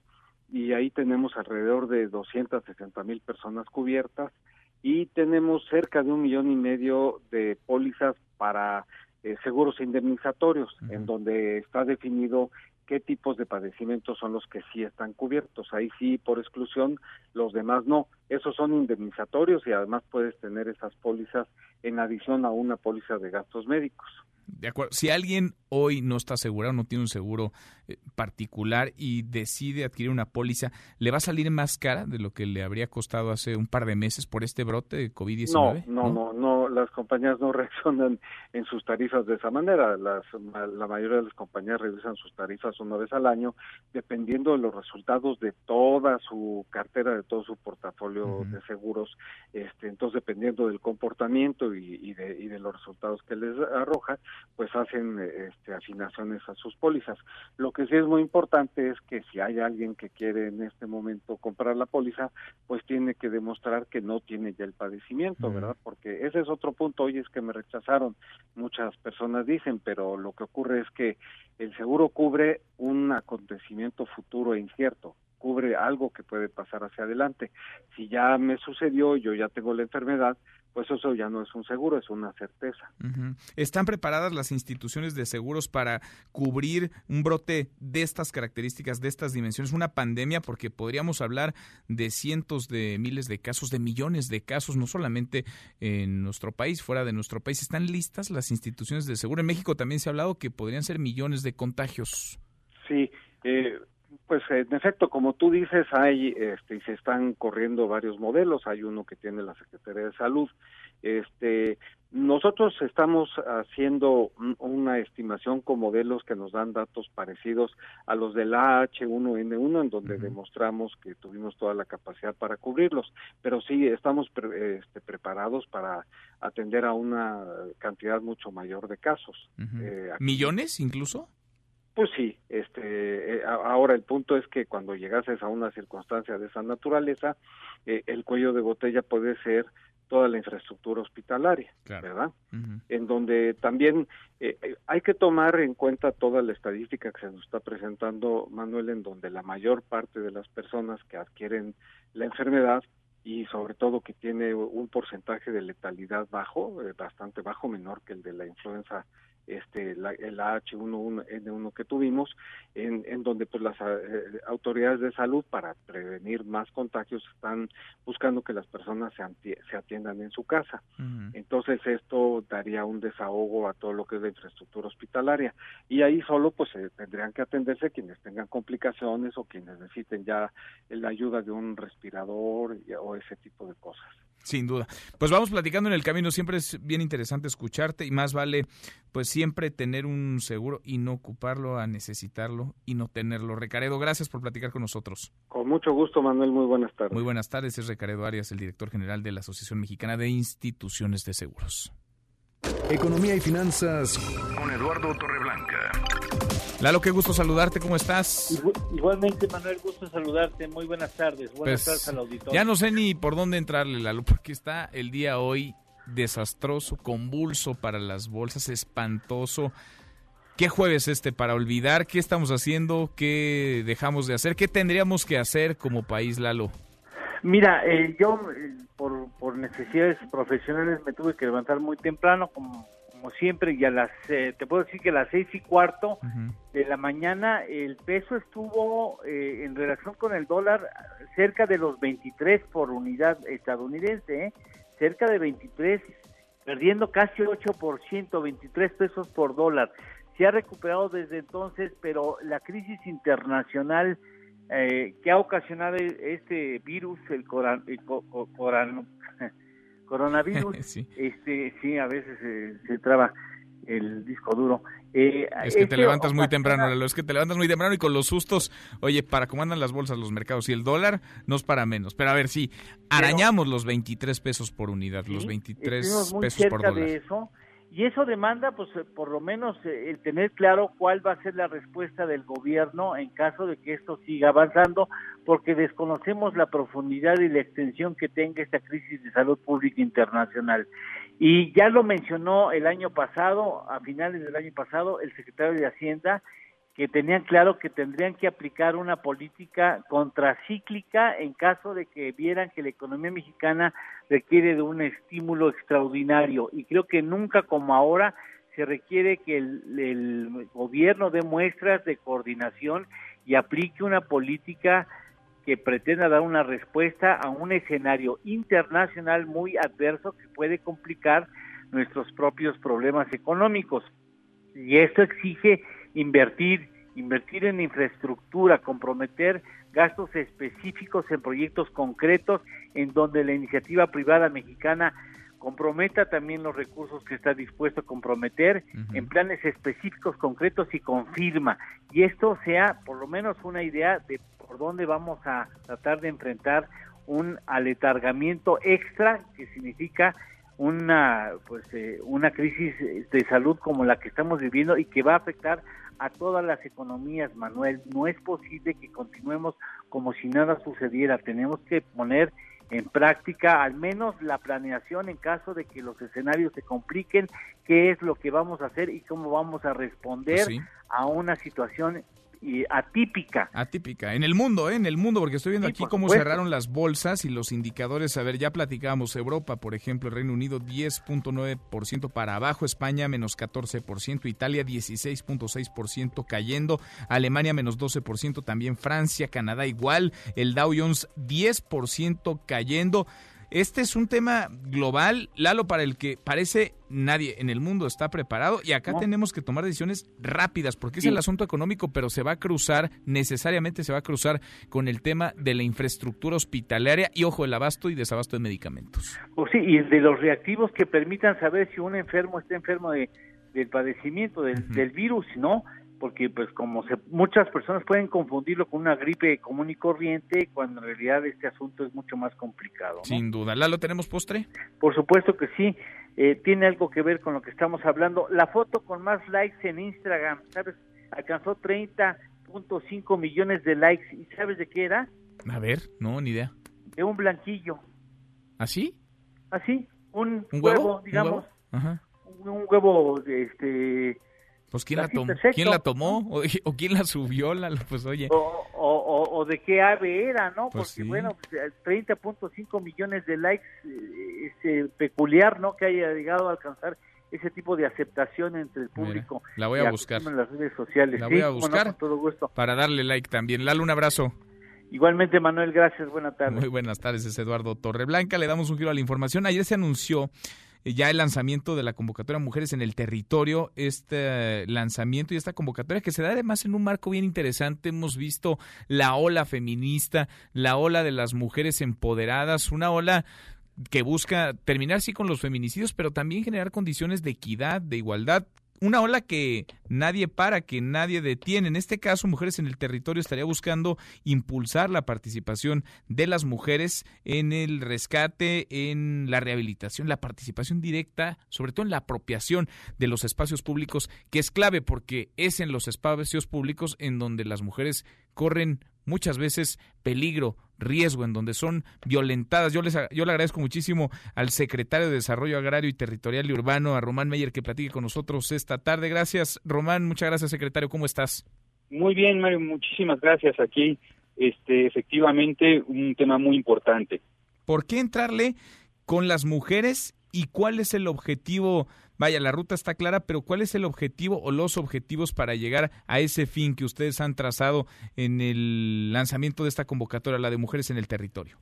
y ahí tenemos alrededor de doscientas sesenta mil personas cubiertas y tenemos cerca de un millón y medio de pólizas para eh, seguros indemnizatorios, uh -huh. en donde está definido qué tipos de padecimientos son los que sí están cubiertos. Ahí sí, por exclusión, los demás no. Esos son indemnizatorios y además puedes tener esas pólizas en adición a una póliza de gastos médicos. De acuerdo. Si alguien hoy no está asegurado, no tiene un seguro eh, particular y decide adquirir una póliza, ¿le va a salir más cara de lo que le habría costado hace un par de meses por este brote de COVID-19? No, no, no, no, las compañías no <laughs> reaccionan en sus tarifas de esa manera. Las, la mayoría de las compañías revisan sus tarifas una vez al año, dependiendo de los resultados de toda su cartera, de todo su portafolio uh -huh. de seguros. Este, entonces, dependiendo del comportamiento y, y, de, y de los resultados que les arroja, pues hacen este, afinaciones a sus pólizas. Lo que sí es muy importante es que si hay alguien que quiere en este momento comprar la póliza, pues tiene que demostrar que no tiene ya el padecimiento, uh -huh. ¿verdad? Porque ese es otro punto, hoy es que me rechazaron, muchas personas dicen, pero lo que ocurre es que el seguro cubre un acontecimiento futuro e incierto, cubre algo que puede pasar hacia adelante. Si ya me sucedió, yo ya tengo la enfermedad, pues eso ya no es un seguro, es una certeza. Uh -huh. ¿Están preparadas las instituciones de seguros para cubrir un brote de estas características, de estas dimensiones, una pandemia? Porque podríamos hablar de cientos de miles de casos, de millones de casos, no solamente en nuestro país, fuera de nuestro país. ¿Están listas las instituciones de seguro? En México también se ha hablado que podrían ser millones de contagios. Sí, eh, pues en efecto, como tú dices, hay este, y se están corriendo varios modelos. Hay uno que tiene la Secretaría de Salud. Este, nosotros estamos haciendo una estimación con modelos que nos dan datos parecidos a los del AH1N1, en donde uh -huh. demostramos que tuvimos toda la capacidad para cubrirlos. Pero sí, estamos pre este, preparados para atender a una cantidad mucho mayor de casos. Uh -huh. eh, ¿Millones incluso? Pues sí, este, eh, ahora el punto es que cuando llegases a una circunstancia de esa naturaleza, eh, el cuello de botella puede ser toda la infraestructura hospitalaria, claro. ¿verdad? Uh -huh. En donde también eh, hay que tomar en cuenta toda la estadística que se nos está presentando, Manuel, en donde la mayor parte de las personas que adquieren la enfermedad y sobre todo que tiene un porcentaje de letalidad bajo, eh, bastante bajo, menor que el de la influenza este la, el H1N1 que tuvimos, en, en donde pues las eh, autoridades de salud para prevenir más contagios están buscando que las personas se, se atiendan en su casa. Uh -huh. Entonces esto daría un desahogo a todo lo que es la infraestructura hospitalaria y ahí solo pues eh, tendrían que atenderse quienes tengan complicaciones o quienes necesiten ya la ayuda de un respirador o ese tipo de cosas. Sin duda. Pues vamos platicando en el camino. Siempre es bien interesante escucharte y más vale, pues siempre tener un seguro y no ocuparlo a necesitarlo y no tenerlo. Recaredo, gracias por platicar con nosotros. Con mucho gusto, Manuel. Muy buenas tardes. Muy buenas tardes. Es Recaredo Arias, el director general de la Asociación Mexicana de Instituciones de Seguros. Economía y finanzas con Eduardo Torreblanca. Lalo, qué gusto saludarte, ¿cómo estás? Igualmente, Manuel, gusto saludarte. Muy buenas tardes. Buenas Pues, tardes al auditorio. Ya no sé ni por dónde entrarle, Lalo, porque está el día hoy desastroso, convulso para las bolsas, espantoso. ¿Qué jueves este para olvidar? ¿Qué estamos haciendo? ¿Qué dejamos de hacer? ¿Qué tendríamos que hacer como país, Lalo? Mira, eh, yo eh, por, por necesidades profesionales me tuve que levantar muy temprano, como, como siempre, y a las, eh, te puedo decir que a las seis y cuarto de la mañana el peso estuvo eh, en relación con el dólar cerca de los 23 por unidad estadounidense, ¿eh? cerca de 23, perdiendo casi 8%, 23 pesos por dólar. Se ha recuperado desde entonces, pero la crisis internacional eh, que ha ocasionado este virus, el, coran- el coran- <laughs> coronavirus, <laughs> Sí. este, sí, a veces eh, se traba el disco duro. Eh, Es que te este levantas muy temprano, Lalo, es que te levantas muy temprano y con los sustos, oye, para cómo andan las bolsas, los mercados y el dólar, no es para menos. Pero a ver, sí, arañamos los 23 pesos por unidad, los 23 Estuvimos muy pesos por cerca dólar. de eso y eso demanda pues eh, por lo menos eh, el tener claro cuál va a ser la respuesta del gobierno en caso de que esto siga avanzando porque desconocemos la profundidad y la extensión que tenga esta crisis de salud pública internacional. Y ya lo mencionó el año pasado a finales del año pasado el secretario de Hacienda que tenían claro que tendrían que aplicar una política contracíclica en caso de que vieran que la economía mexicana requiere de un estímulo extraordinario. Y creo que nunca como ahora se requiere que el, gobierno dé muestras de coordinación y aplique una política que pretenda dar una respuesta a un escenario internacional muy adverso que puede complicar nuestros propios problemas económicos. Y esto exige invertir, invertir en infraestructura, comprometer gastos específicos en proyectos concretos en donde la iniciativa privada mexicana comprometa también los recursos que está dispuesto a comprometer en planes específicos, concretos y con firma. Y esto sea por lo menos una idea de por dónde vamos a tratar de enfrentar un aletargamiento extra que significa una pues eh, una crisis de salud como la que estamos viviendo y que va a afectar a todas las economías, Manuel. No es posible que continuemos como si nada sucediera. Tenemos que poner en práctica al menos la planeación en caso de que los escenarios se compliquen, qué es lo que vamos a hacer y cómo vamos a responder Pues sí. a una situación y atípica. Atípica. En el mundo, ¿eh? En el mundo, porque estoy viendo Sí, aquí cómo supuesto. cerraron las bolsas y los indicadores. A ver, ya platicábamos. Europa, por ejemplo, el Reino Unido 10.9% para abajo, España menos 14%, Italia 16.6% cayendo, Alemania menos 12%, también Francia, Canadá igual, el Dow Jones 10% cayendo. Este es un tema global, Lalo, para el que parece nadie en el mundo está preparado y acá No. tenemos que tomar decisiones rápidas porque es el asunto económico, pero se va a cruzar, necesariamente se va a cruzar con el tema de la infraestructura hospitalaria y, ojo, el abasto y desabasto de medicamentos. Pues sí, y de los reactivos que permitan saber si un enfermo está enfermo de, del padecimiento del, del virus, ¿no? Porque pues como se, muchas personas pueden confundirlo con una gripe común y corriente, cuando en realidad este asunto es mucho más complicado. ¿no? Sin duda. Lalo, ¿tenemos postre? Por supuesto que sí, eh, tiene algo que ver con lo que estamos hablando. La foto con más likes en Instagram, ¿sabes? Alcanzó 30.5 millones de likes. ¿Y sabes de qué era? A ver, no, ni idea. De un blanquillo. ¿Así? Así, un, ¿Un huevo? ¿Un digamos. huevo? Ajá. Un, un huevo, este... Pues ¿quién la, tomó? ¿Quién la tomó? ¿O, o quién la subió? Lalo? Pues oye. O, o, o- de qué ave era, ¿no? Pues Porque sí. bueno, pues, eh, 30.5 millones de likes, eh, es peculiar, ¿no? Que haya llegado a alcanzar ese tipo de aceptación entre el público. la voy a buscar. en las redes sociales. La voy a no, buscar todo gusto. para darle like también. Lalo, un abrazo. Igualmente, Manuel, gracias, buenas tardes. Muy buenas tardes, es Eduardo Torreblanca. Le damos un giro a la información. Ayer se anunció ya el lanzamiento de la convocatoria Mujeres en el Territorio, este eh, lanzamiento y esta convocatoria que se da además en un marco bien interesante. Hemos visto la ola feminista, la ola de las mujeres empoderadas, una ola que busca terminar sí con los feminicidios, pero también generar condiciones de equidad, de igualdad una ola que nadie para, que nadie detiene. En este caso, Mujeres en el Territorio estaría buscando impulsar la participación de las mujeres en el rescate, en la rehabilitación, la participación directa, sobre todo en la apropiación de los espacios públicos, que es clave porque es en los espacios públicos en donde las mujeres corren muchas veces peligro, riesgo, en donde son violentadas. Yo, les, yo le agradezco muchísimo al secretario de Desarrollo Agrario y Territorial y Urbano, a Román Meyer, que platique con nosotros esta tarde. Gracias, Román. Muchas gracias, secretario. ¿Cómo estás? Muy bien, Mario. Muchísimas gracias. Aquí, este, efectivamente, un tema muy importante. ¿Por qué entrarle con las mujeres y cuál es el objetivo vaya, la ruta está clara, pero ¿cuál es el objetivo o los objetivos para llegar a ese fin que ustedes han trazado en el lanzamiento de esta convocatoria, la de mujeres en el territorio?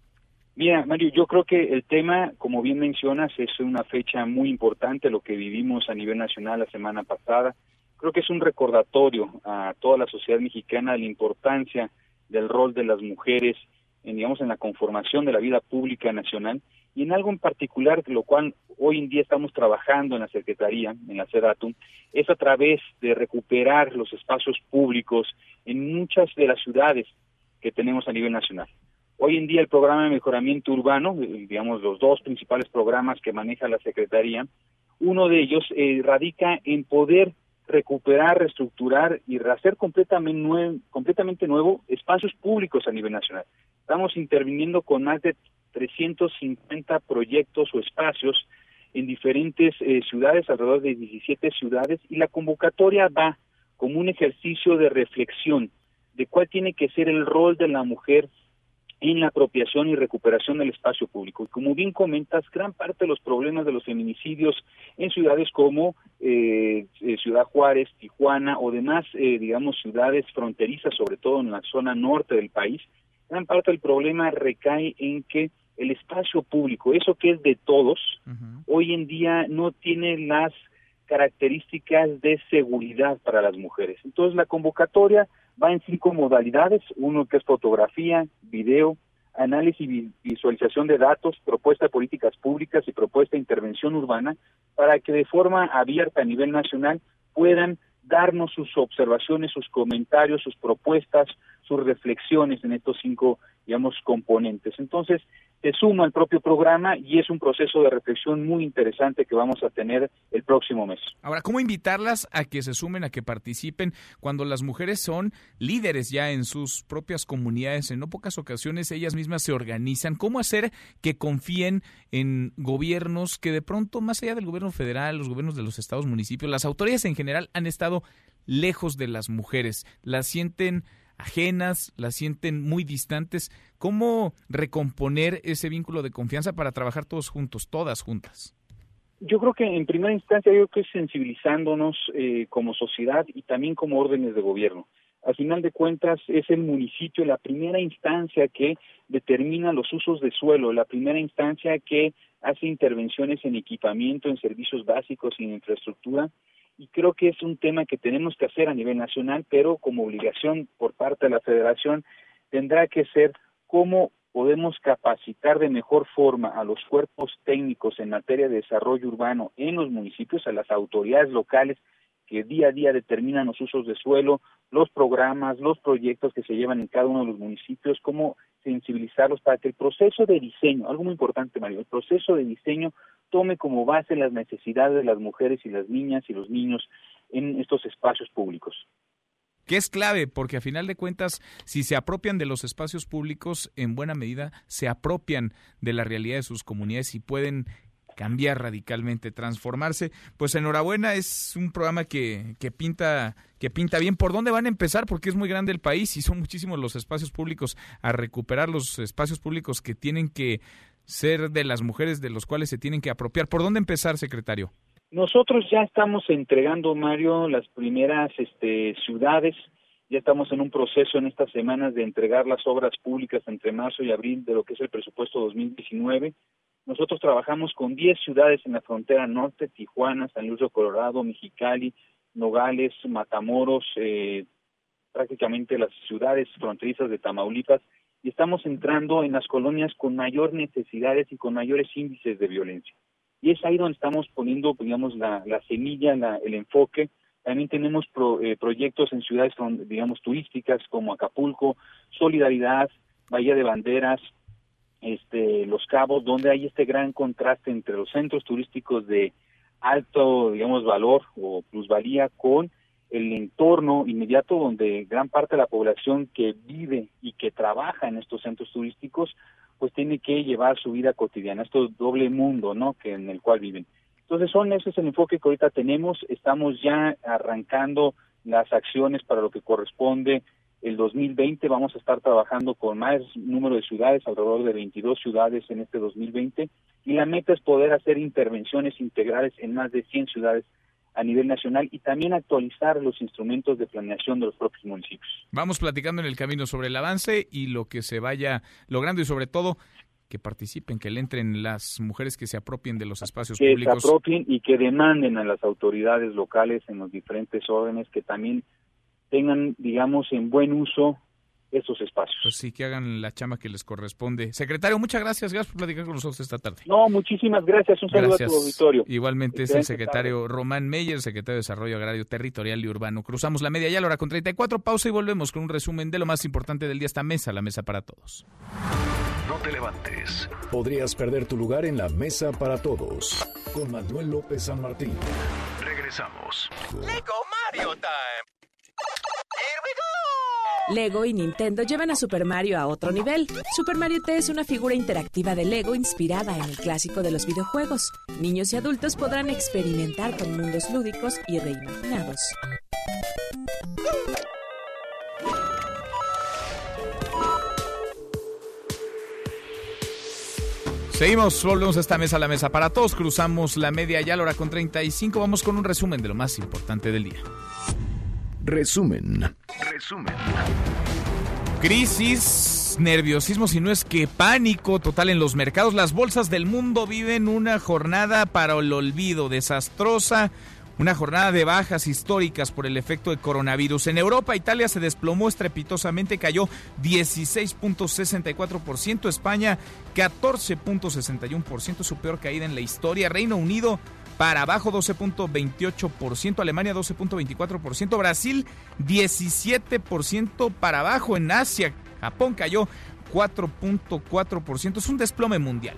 Mira, Mario, yo creo que el tema, como bien mencionas, es una fecha muy importante, lo que vivimos a nivel nacional la semana pasada. Creo que es un recordatorio a toda la sociedad mexicana de la importancia del rol de las mujeres en, digamos, en la conformación de la vida pública nacional y en algo en particular, lo cual hoy en día estamos trabajando en la Secretaría, en la SEDATUM, es a través de recuperar los espacios públicos en muchas de las ciudades que tenemos a nivel nacional. Hoy en día el programa de mejoramiento urbano, eh, digamos los dos principales programas que maneja la Secretaría, uno de ellos eh, radica en poder recuperar, reestructurar y hacer completamente nuevo, completamente nuevo espacios públicos a nivel nacional. Estamos interviniendo con más de 350 proyectos o espacios en diferentes eh, ciudades, alrededor de 17 ciudades, y la convocatoria va como un ejercicio de reflexión de cuál tiene que ser el rol de la mujer en la apropiación y recuperación del espacio público. Y como bien comentas, gran parte de los problemas de los feminicidios en ciudades como eh, eh, Ciudad Juárez, Tijuana o demás, digamos, ciudades fronterizas, sobre todo en la zona norte del país, gran parte del problema recae en que el espacio público, eso que es de todos, hoy en día no tiene las características de seguridad para las mujeres. Entonces la convocatoria va en cinco modalidades, uno que es fotografía, video, análisis y visualización de datos, propuesta de políticas públicas y propuesta de intervención urbana, para que de forma abierta a nivel nacional puedan darnos sus observaciones, sus comentarios, sus propuestas, sus reflexiones en estos cinco, digamos, componentes. Entonces, se suma al propio programa y es un proceso de reflexión muy interesante que vamos a tener el próximo mes. Ahora, ¿cómo invitarlas a que se sumen, a que participen cuando las mujeres son líderes ya en sus propias comunidades? En no pocas ocasiones ellas mismas se organizan. ¿Cómo hacer que confíen en gobiernos que de pronto, más allá del gobierno federal, los gobiernos de los estados, municipios, las autoridades en general han estado lejos de las mujeres? Las sienten ajenas, las sienten muy distantes. ¿Cómo recomponer ese vínculo de confianza para trabajar todos juntos, todas juntas? Yo creo que en primera instancia yo creo que sensibilizándonos eh, como sociedad y también como órdenes de gobierno. Al final de cuentas es el municipio la primera instancia que determina los usos de suelo, la primera instancia que hace intervenciones en equipamiento, en servicios básicos y en infraestructura y creo que es un tema que tenemos que hacer a nivel nacional, pero como obligación por parte de la federación tendrá que ser cómo podemos capacitar de mejor forma a los cuerpos técnicos en materia de desarrollo urbano en los municipios, a las autoridades locales que día a día determinan los usos de suelo, los programas, los proyectos que se llevan en cada uno de los municipios, cómo sensibilizarlos para que el proceso de diseño, algo muy importante Mario, el proceso de diseño tome como base las necesidades de las mujeres y las niñas y los niños en estos espacios públicos que es clave porque a final de cuentas si se apropian de los espacios públicos en buena medida se apropian de la realidad de sus comunidades y pueden cambiar radicalmente, transformarse. Pues enhorabuena, es un programa que, que, pinta que pinta bien. ¿Por dónde van a empezar? Porque es muy grande el país y son muchísimos los espacios públicos a recuperar los espacios públicos que tienen que ser de las mujeres de los cuales se tienen que apropiar. ¿Por dónde empezar, secretario? Nosotros ya estamos entregando, Mario, las primeras este, ciudades. Ya estamos en un proceso en estas semanas de entregar las obras públicas entre marzo y abril de lo que es el presupuesto 2019. Nosotros trabajamos con 10 ciudades en la frontera norte, Tijuana, San Luis de Colorado, Mexicali, Nogales, Matamoros, eh, prácticamente las ciudades fronterizas de Tamaulipas, y estamos entrando en las colonias con mayor necesidades y con mayores índices de violencia. y es ahí donde estamos poniendo, digamos, la, la semilla, la, el enfoque. También tenemos eh, proyectos en ciudades, digamos, turísticas como Acapulco, Solidaridad, Bahía de Banderas, este, Los Cabos, donde hay este gran contraste entre los centros turísticos de alto, digamos, valor o plusvalía con el entorno inmediato donde gran parte de la población que vive y que trabaja en estos centros turísticos pues tiene que llevar su vida cotidiana, esto doble mundo, ¿no? que en el cual viven. Entonces son ese es el enfoque que ahorita tenemos, estamos ya arrancando las acciones para lo que corresponde el 2020 vamos a estar trabajando con más número de ciudades, alrededor de 22 ciudades en este 2020, y la meta es poder hacer intervenciones integrales en más de 100 ciudades a nivel nacional y también actualizar los instrumentos de planeación de los propios municipios. Vamos platicando en el camino sobre el avance y lo que se vaya logrando y sobre todo que participen, que le entren las mujeres que se apropien de los espacios públicos. Que se apropien y que demanden a las autoridades locales en los diferentes órdenes que también tengan, digamos, en buen uso esos espacios. Pues sí, que hagan la chama que les corresponde. Secretario, muchas gracias. Gracias por platicar con nosotros esta tarde. No, muchísimas gracias. Un saludo a tu auditorio. Igualmente es el secretario Román Meyer, secretario de Desarrollo Agrario Territorial y Urbano. Cruzamos la media ya la hora con 34. Pausa y volvemos con un resumen de lo más importante del día. Esta mesa, la mesa para todos. No te levantes. Podrías perder tu lugar en la mesa para todos. Con Manuel López San Martín. Regresamos. Lego Mario Time. Lego y Nintendo llevan a Super Mario a otro nivel. Super Mario T es una figura interactiva de Lego inspirada en el clásico de los videojuegos. Niños y adultos podrán experimentar con mundos lúdicos y reimaginados. Seguimos, volvemos a esta mesa, la mesa para todos. Cruzamos la media ya, la hora con 35. Vamos con un resumen de lo más importante del día. Resumen. Resumen. Crisis, nerviosismo, si no es que pánico total en los mercados. Las bolsas del mundo viven una jornada para el olvido, desastrosa. Una jornada de bajas históricas por el efecto de coronavirus. En Europa, Italia se desplomó estrepitosamente, cayó 16.64%, España 14.61%, su peor caída en la historia. Reino Unido para abajo 12.28%, Alemania 12.24%, Brasil 17% para abajo en Asia, Japón cayó 4.4%, es un desplome mundial.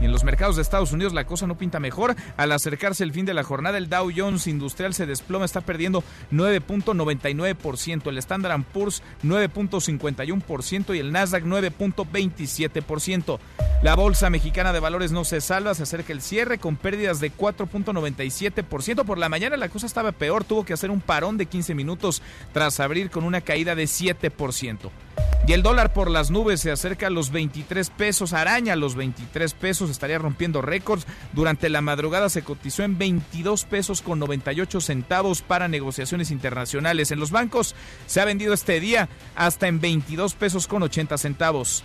Y en los mercados de Estados Unidos la cosa no pinta mejor. Al acercarse el fin de la jornada, el Dow Jones Industrial se desploma, está perdiendo 9.99%, el Standard Poor's 9.51% y el Nasdaq 9.27%. La Bolsa Mexicana de Valores no se salva, se acerca el cierre con pérdidas de 4.97%. Por la mañana la cosa estaba peor, tuvo que hacer un parón de 15 minutos tras abrir con una caída de 7%. Y el dólar por las nubes se acerca a los 23 pesos, araña los 23 pesos, estaría rompiendo récords. Durante la madrugada se cotizó en 22 pesos con 98 centavos para negociaciones internacionales. En los bancos se ha vendido este día hasta en 22 pesos con 80 centavos.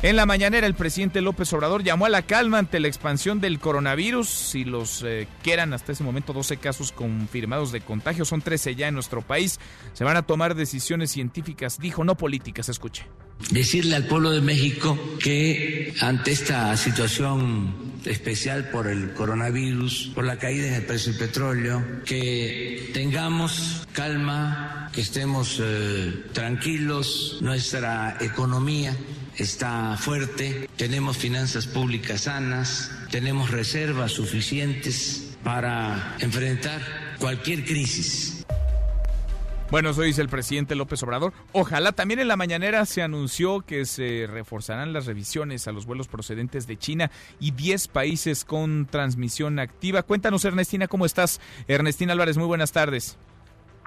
En la mañanera, el presidente López Obrador llamó a la calma ante la expansión del coronavirus. Si los eh, que eran hasta ese momento 12 casos confirmados de contagio, son 13 ya en nuestro país. Se van a tomar decisiones científicas, dijo, no políticas. Escuche. Decirle al pueblo de México que ante esta situación especial por el coronavirus, por la caída en el precio del petróleo, que tengamos calma, que estemos eh, tranquilos, nuestra economía está fuerte, tenemos finanzas públicas sanas, tenemos reservas suficientes para enfrentar cualquier crisis. Bueno, eso dice el presidente López Obrador. Ojalá también en la mañanera se anunció que se reforzarán las revisiones a los vuelos procedentes de China y 10 países con transmisión activa. Cuéntanos, Ernestina, ¿cómo estás? Ernestina Álvarez, muy buenas tardes.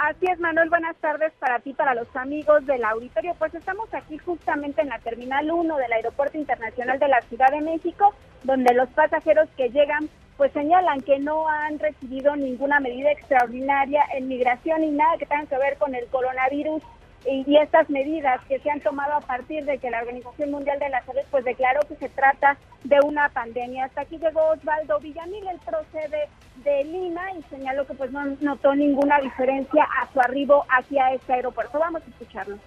Así es, Manuel, buenas tardes para ti, para los amigos del auditorio. Pues estamos aquí justamente en la Terminal 1 del Aeropuerto Internacional de la Ciudad de México, donde los pasajeros que llegan pues señalan que no han recibido ninguna medida extraordinaria en migración y nada que tenga que ver con el coronavirus y, estas medidas que se han tomado a partir de que la Organización Mundial de la Salud pues declaró que se trata de una pandemia. Hasta aquí llegó Osvaldo Villamil, él procede de Lima y señaló que pues no notó ninguna diferencia a su arribo hacia este aeropuerto. Vamos a escucharlo.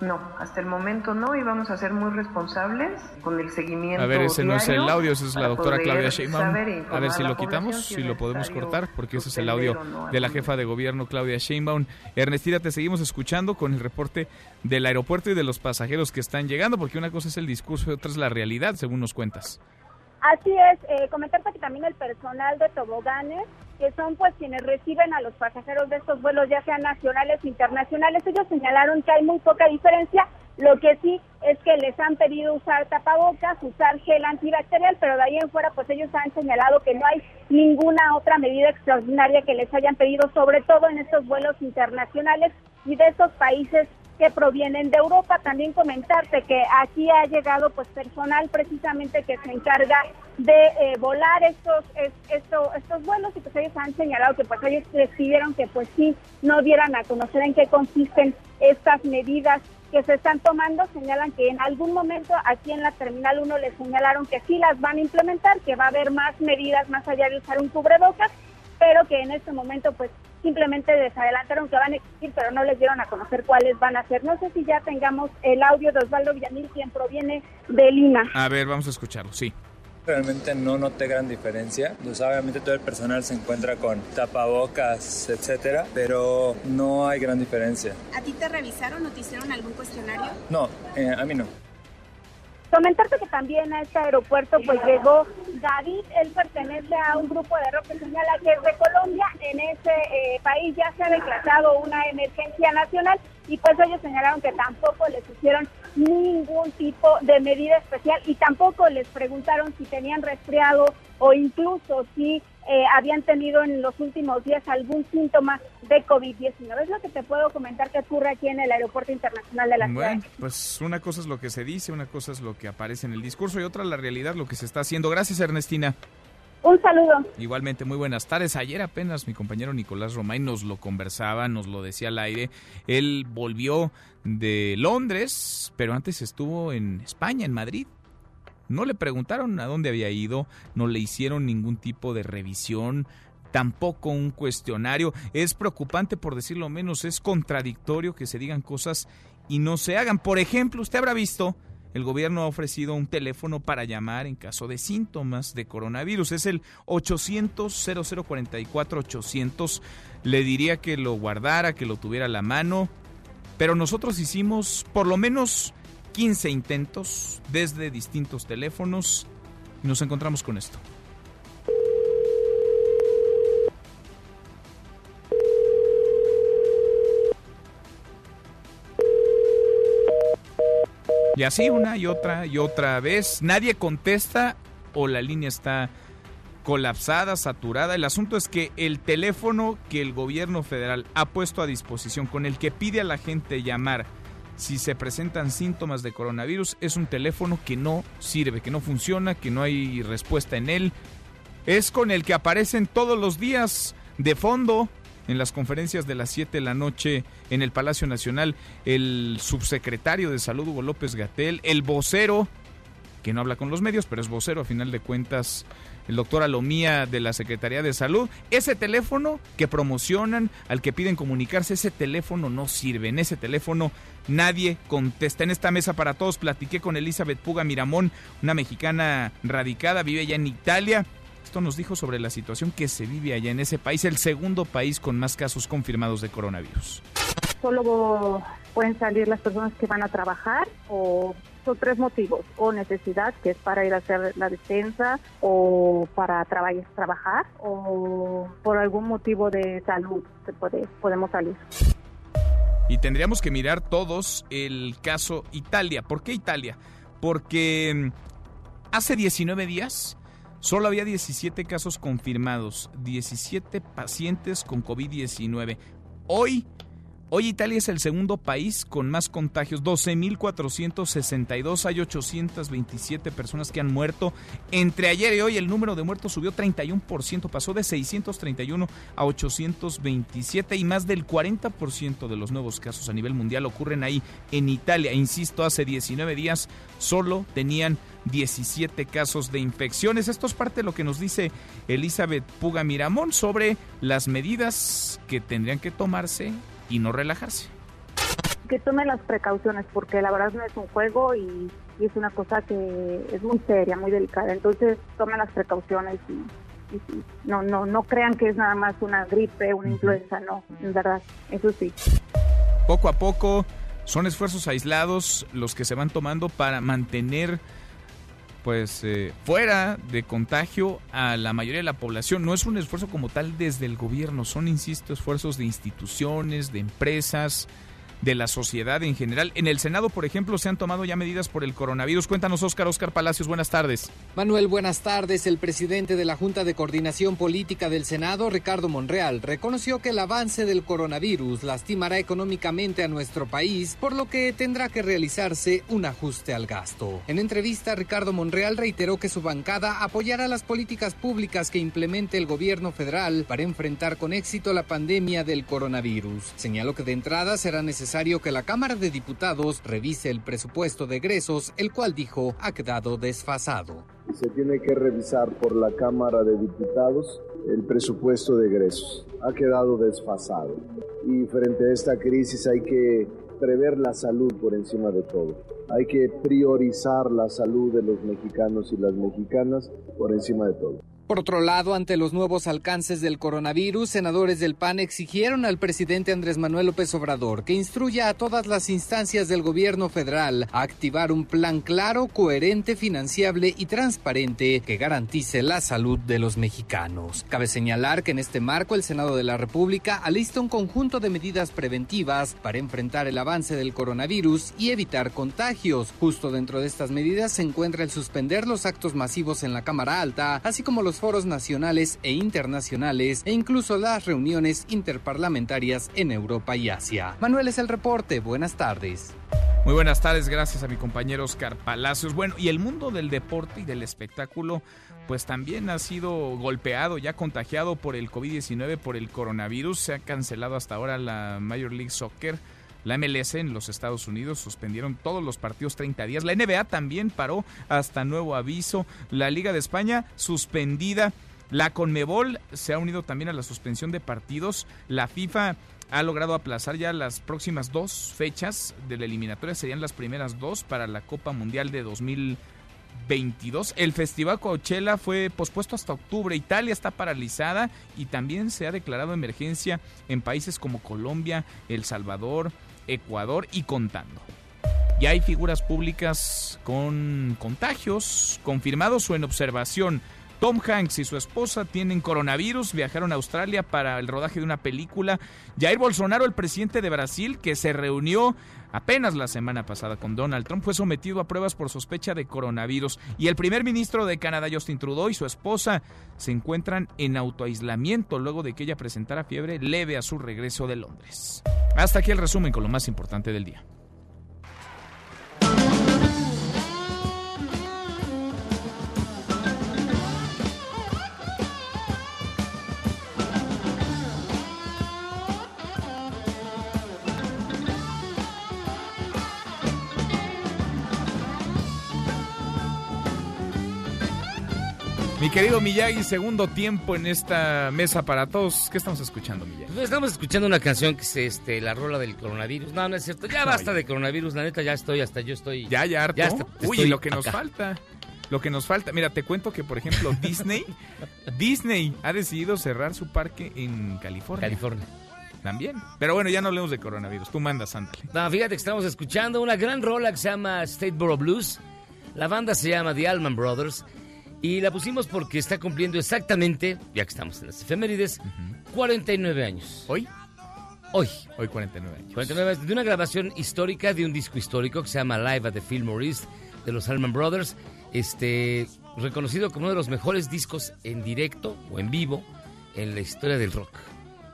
No, hasta el momento no y vamos a ser muy responsables con el seguimiento. A ver, ese no es el audio, esa es la doctora Claudia Sheinbaum. A ver si lo quitamos, si lo podemos cortar, porque ese es el audio de la jefa de gobierno Claudia Sheinbaum. Ernestina, te seguimos escuchando con el reporte del aeropuerto y de los pasajeros que están llegando, porque una cosa es el discurso y otra es la realidad, según nos cuentas. Así es, eh, comentarte que también el personal de toboganes, que son pues quienes reciben a los pasajeros de estos vuelos, ya sean nacionales o internacionales, ellos señalaron que hay muy poca diferencia. Lo que sí es que les han pedido usar tapabocas, usar gel antibacterial, pero de ahí en fuera pues ellos han señalado que no hay ninguna otra medida extraordinaria que les hayan pedido, sobre todo en estos vuelos internacionales y de estos países que provienen de Europa. También comentarte que aquí ha llegado pues personal precisamente que se encarga de eh, volar estos esto, estos vuelos y pues ellos han señalado que pues ellos les pidieron que pues sí no dieran a conocer en qué consisten estas medidas que se están tomando, señalan que en algún momento aquí en la Terminal 1 les señalaron que sí las van a implementar, que va a haber más medidas más allá de usar un cubrebocas, pero que en este momento pues simplemente les adelantaron que van a existir, pero no les dieron a conocer cuáles van a ser. No sé si ya tengamos el audio de Osvaldo Villamil, quien proviene de Lima. A ver, vamos a escucharlo, sí. Realmente no noté gran diferencia. Pues obviamente todo el personal se encuentra con tapabocas, etcétera, pero no hay gran diferencia. ¿A ti te revisaron o te hicieron algún cuestionario? No, eh, a mí no. Comentarte que también a este aeropuerto pues llegó David, él pertenece a un grupo de rock que señala que es de Colombia, en ese eh, país ya se ha declarado una emergencia nacional y pues ellos señalaron que tampoco les hicieron ningún tipo de medida especial y tampoco les preguntaron si tenían resfriado o incluso si eh, habían tenido en los últimos días algún síntoma de COVID-19. Es lo que te puedo comentar que ocurre aquí en el Aeropuerto Internacional de la Ciudad. Bueno, pues una cosa es lo que se dice, una cosa es lo que aparece en el discurso y otra la realidad, lo que se está haciendo. Gracias, Ernestina. Un saludo. Igualmente, muy buenas tardes. Ayer apenas mi compañero Nicolás Romay nos lo conversaba, nos lo decía al aire. Él volvió de Londres, pero antes estuvo en España, en Madrid. No le preguntaron a dónde había ido, no le hicieron ningún tipo de revisión, tampoco un cuestionario. Es preocupante, por decirlo menos, es contradictorio que se digan cosas y no se hagan. Por ejemplo, usted habrá visto, el gobierno ha ofrecido un teléfono para llamar en caso de síntomas de coronavirus. Es el 800-0044-800. Le diría que lo guardara, que lo tuviera a la mano. Pero nosotros hicimos por lo menos 15 intentos desde distintos teléfonos nos encontramos con esto. Y así una y otra y otra vez. Nadie contesta o la línea está colapsada, saturada. El asunto es que el teléfono que el gobierno federal ha puesto a disposición, con el que pide a la gente llamar si se presentan síntomas de coronavirus, es un teléfono que no sirve, que no funciona, que no hay respuesta en él. Es con el que aparecen todos los días de fondo en las conferencias de las 7 de la noche en el Palacio Nacional el subsecretario de Salud Hugo López Gatel, el vocero, que no habla con los medios, pero es vocero a final de cuentas el doctor Alomía de la Secretaría de Salud. Ese teléfono que promocionan, al que piden comunicarse, ese teléfono no sirve. En ese teléfono nadie contesta. En esta mesa para todos platiqué con Elizabeth Puga Miramón, una mexicana radicada, vive allá en Italia. Esto nos dijo sobre la situación que se vive allá en ese país, el segundo país con más casos confirmados de coronavirus. Solo pueden salir las personas que van a trabajar o son tres motivos, o necesidad, que es para ir a hacer la defensa, o para trabajar, o por algún motivo de salud se puede, podemos salir. Y tendríamos que mirar todos el caso Italia. ¿Por qué Italia? Porque mm, hace 19 días solo había 17 casos confirmados, 17 pacientes con COVID-19. Hoy Hoy Italia es el segundo país con más contagios, 12.462, hay 827 personas que han muerto. Entre ayer y hoy el número de muertos subió 31%, pasó de 631 a 827 y más del 40% de los nuevos casos a nivel mundial ocurren ahí en Italia. Insisto, hace 19 días solo tenían 17 casos de infecciones. Esto es parte de lo que nos dice Elizabeth Puga Miramón sobre las medidas que tendrían que tomarse y no relajarse. que tomen las precauciones, porque la verdad no es un juego y, es una cosa que es muy seria, muy delicada. Entonces, tomen las precauciones y, no, no, no crean que es nada más una gripe, una influenza, no, en verdad, eso sí. Poco a poco son esfuerzos aislados los que se van tomando para mantener pues eh, fuera de contagio a la mayoría de la población. No es un esfuerzo como tal desde el gobierno, son, insisto, esfuerzos de instituciones, de empresas, de la sociedad en general. En el Senado, por ejemplo, se han tomado ya medidas por el coronavirus. Cuéntanos, Oscar, Oscar Palacios, buenas tardes. Manuel, buenas tardes. El presidente de la Junta de Coordinación Política del Senado, Ricardo Monreal, reconoció que el avance del coronavirus lastimará económicamente a nuestro país, por lo que tendrá que realizarse un ajuste al gasto. En entrevista, Ricardo Monreal reiteró que su bancada apoyará las políticas públicas que implemente el gobierno federal para enfrentar con éxito la pandemia del coronavirus. Señaló que de entrada será necesario que la Cámara de Diputados revise el presupuesto de egresos, el cual dijo ha quedado desfasado. Se tiene que revisar por la Cámara de Diputados el presupuesto de egresos. Ha quedado desfasado. Y frente a esta crisis hay que prever la salud por encima de todo. Hay que priorizar la salud de los mexicanos y las mexicanas por encima de todo. Por otro lado, ante los nuevos alcances del coronavirus, senadores del PAN exigieron al presidente Andrés Manuel López Obrador que instruya a todas las instancias del gobierno federal a activar un plan claro, coherente, financiable y transparente que garantice la salud de los mexicanos. Cabe señalar que en este marco el Senado de la República alista un conjunto de medidas preventivas para enfrentar el avance del coronavirus y evitar contagios. Justo dentro de estas medidas se encuentra el suspender los actos masivos en la Cámara Alta, así como los foros nacionales e internacionales e incluso las reuniones interparlamentarias en Europa y Asia. Manuel es el reporte, buenas tardes. Muy buenas tardes, gracias a mi compañero Oscar Palacios. Bueno, y el mundo del deporte y del espectáculo pues también ha sido golpeado, ya contagiado por el COVID-19, por el coronavirus. Se ha cancelado hasta ahora la Major League Soccer. La MLS en los Estados Unidos suspendieron todos los partidos 30 días. La NBA también paró hasta nuevo aviso. La Liga de España suspendida. La Conmebol se ha unido también a la suspensión de partidos. La FIFA ha logrado aplazar ya las próximas dos fechas de la eliminatoria. Serían las primeras dos para la Copa Mundial de 2022. El Festival Coachella fue pospuesto hasta octubre. Italia está paralizada y también se ha declarado emergencia en países como Colombia, El Salvador, Ecuador y contando. Y hay figuras públicas con contagios confirmados o en observación. Tom Hanks y su esposa tienen coronavirus, viajaron a Australia para el rodaje de una película. Jair Bolsonaro, el presidente de Brasil, que se reunió apenas la semana pasada con Donald Trump, fue sometido a pruebas por sospecha de coronavirus. Y el primer ministro de Canadá, Justin Trudeau, y su esposa se encuentran en autoaislamiento luego de que ella presentara fiebre leve a su regreso de Londres. Hasta aquí el resumen con lo más importante del día. Mi querido Miyagi, segundo tiempo en esta mesa para todos. ¿Qué estamos escuchando, Miyagi? Pues estamos escuchando una canción que es este, la rola del coronavirus. No, no es cierto. Ya basta de coronavirus, la neta, ya estoy, hasta yo estoy. Ya, ya harto. Uy, lo que nos falta. Lo que nos falta. Mira, te cuento que, por ejemplo, <laughs> Disney, Disney ha decidido cerrar su parque en California. California. También. Pero bueno, ya no hablemos de coronavirus. Tú mandas, ándale. No, fíjate que estamos escuchando una gran rola que se llama Stateboro Blues. La banda se llama The Allman Brothers. Y la pusimos porque está cumpliendo exactamente, ya que estamos en las efemérides, 49 años. ¿Hoy? Hoy. Hoy 49 años. 49 años de una grabación histórica de un disco histórico que se llama Live at the Fillmore East de los Allman Brothers. Este, reconocido como uno de los mejores discos en directo o en vivo en la historia del rock.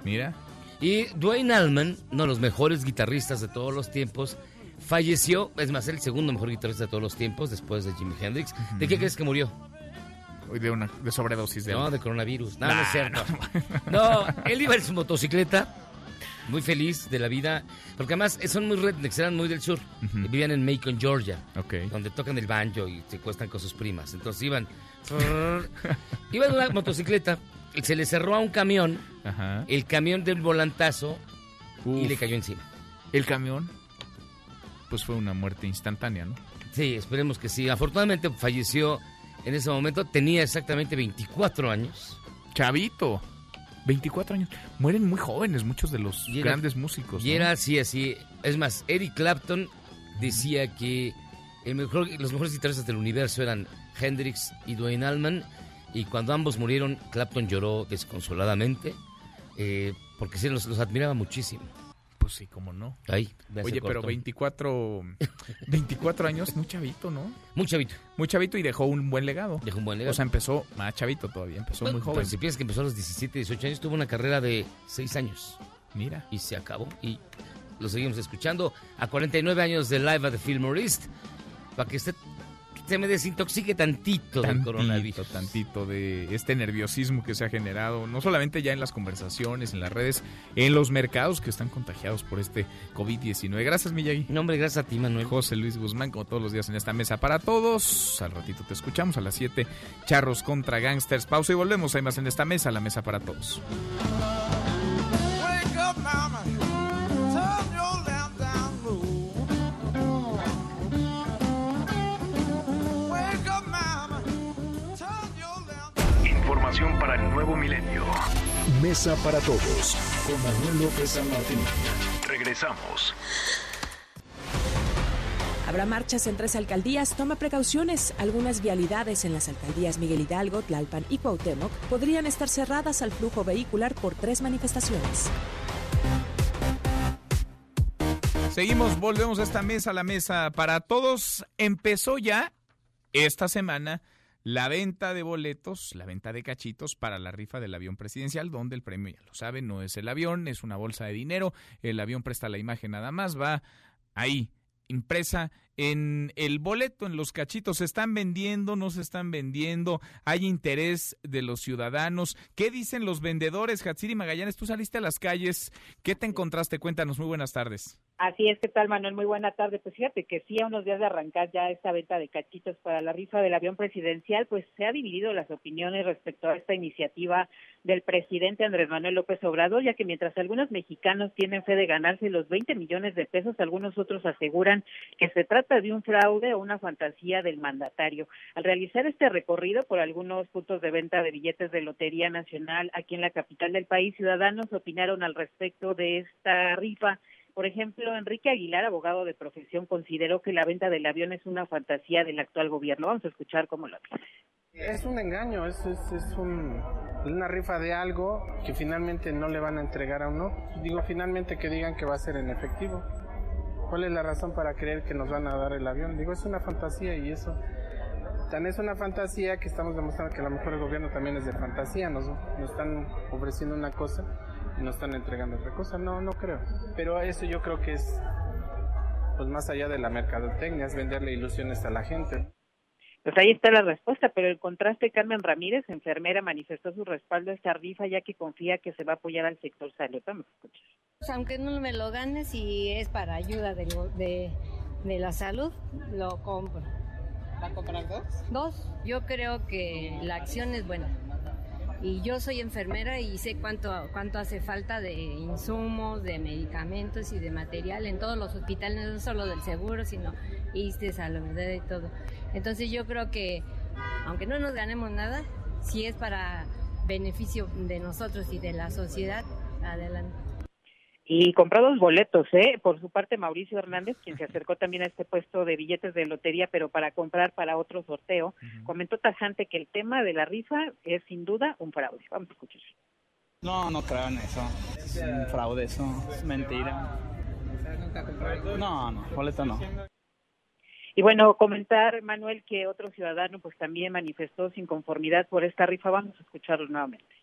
Mira. Y Dwayne Allman, uno de los mejores guitarristas de todos los tiempos, falleció, es más, el segundo mejor guitarrista de todos los tiempos después de Jimi Hendrix. ¿De qué crees que murió? De una de sobredosis de No, de coronavirus. No, no es cierto. No. él iba en su motocicleta, muy feliz de la vida, porque además son muy rednecks, eran muy del sur. Vivían en Macon, Georgia, donde tocan el banjo y se cuestan con sus primas. Entonces iban, <laughs> iban en una motocicleta, se le cerró a un camión, el camión del volantazo y le cayó encima. ¿El camión? pues fue una muerte instantánea, ¿no? Sí, esperemos que sí. Afortunadamente falleció en ese momento, tenía exactamente 24 años. Chavito. 24 años. Mueren muy jóvenes muchos de los grandes músicos. Y era así, así. Es más, Eric Clapton decía que el mejor, los mejores guitarristas del universo eran Hendrix y Dwayne Allman. Y cuando ambos murieron, Clapton lloró desconsoladamente eh, porque sí, los, admiraba muchísimo. Pues sí, cómo no. Oye, pero 24, 24 <laughs> años, muy chavito, ¿no? Muy chavito. Muy chavito y dejó un buen legado. Dejó un buen legado. O sea, empezó más chavito todavía, empezó muy joven. Pero si piensas que empezó a los 17, 18 años, tuvo una carrera de 6 años. Mira. Y se acabó. Y lo seguimos escuchando a 49 años de Live at the East. Para que usted se me desintoxique tantito, del coronavirus. Tantito de este nerviosismo que se ha generado, no solamente ya en las conversaciones, en las redes, en los mercados que están contagiados por este COVID-19. Gracias, Miyagi. No, hombre, gracias a ti, Manuel. José Luis Guzmán, como todos los días en esta mesa para todos. Al ratito te escuchamos a las 7. Charros contra Gangsters. Pausa y volvemos. Hay más en esta mesa, la mesa para todos. Para el nuevo milenio. Mesa para todos con Manuel López San Martín. Regresamos. Habrá marchas en tres alcaldías. Toma precauciones. Algunas vialidades en las alcaldías Miguel Hidalgo, Tlalpan y Cuauhtémoc podrían estar cerradas al flujo vehicular por tres manifestaciones. Seguimos, volvemos a esta mesa, la mesa para todos. Empezó ya esta semana la venta de boletos, la venta de cachitos para la rifa del avión presidencial, donde el premio, ya lo saben, no es el avión, es una bolsa de dinero, el avión presta la imagen nada más, va ahí impresa en el boleto, en los cachitos. ¿Se están vendiendo? ¿No se están vendiendo? ¿Hay interés de los ciudadanos? ¿Qué dicen los vendedores? Hatsiri Magallanes, tú saliste a las calles. ¿Qué te encontraste? Cuéntanos. Muy buenas tardes. Así es, ¿qué tal, Manuel? Muy buena tarde. Pues fíjate que sí, a unos días de arrancar ya esta venta de cachitos para la rifa del avión presidencial, pues se ha dividido las opiniones respecto a esta iniciativa del presidente Andrés Manuel López Obrador, ya que mientras algunos mexicanos tienen fe de ganarse los 20 millones de pesos, algunos otros aseguran que se trata de un fraude o una fantasía del mandatario. Al realizar este recorrido por algunos puntos de venta de billetes de Lotería Nacional aquí en la capital del país, ciudadanos opinaron al respecto de esta rifa por ejemplo, Enrique Aguilar, abogado de profesión, consideró que la venta del avión es una fantasía del actual gobierno. Vamos a escuchar cómo lo dice. Es un engaño, es, es, una rifa de algo que finalmente no le van a entregar a uno. Digo, finalmente que digan que va a ser en efectivo. ¿Cuál es la razón para creer que nos van a dar el avión? Digo, es una fantasía y eso tan es una fantasía que estamos demostrando que a lo mejor el gobierno también es de fantasía, nos, nos están ofreciendo una cosa no están entregando otra cosa. No, no creo. Pero eso yo creo que es, pues más allá de la mercadotecnia, es venderle ilusiones a la gente. Pues ahí está la respuesta, pero el contraste, Carmen Ramírez, enfermera, manifestó su respaldo a esta rifa ya que confía que se va a apoyar al sector salud. Vamos a escuchar. Pues aunque no me lo ganes y es para ayuda de, de, de la salud, lo compro. ¿Va a comprar dos? Dos. Yo creo que la acción es buena y yo soy enfermera y sé cuánto, cuánto hace falta de insumos, de medicamentos y de material en todos los hospitales, no solo del seguro, sino ISTE, salud y todo. Entonces yo creo que, aunque no nos ganemos nada, si es para beneficio de nosotros y de la sociedad, adelante y comprados boletos, ¿eh? Por su parte, Mauricio Hernández, quien se acercó también a este puesto de billetes de lotería, pero para comprar para otro sorteo, comentó tajante que el tema de la rifa es sin duda un fraude. Vamos a escuchar. No, no creo en eso. Es un fraude, eso es mentira. No, no, boleto no. Y bueno, comentar, Manuel, que otro ciudadano pues también manifestó su inconformidad por esta rifa. Vamos a escucharlo nuevamente.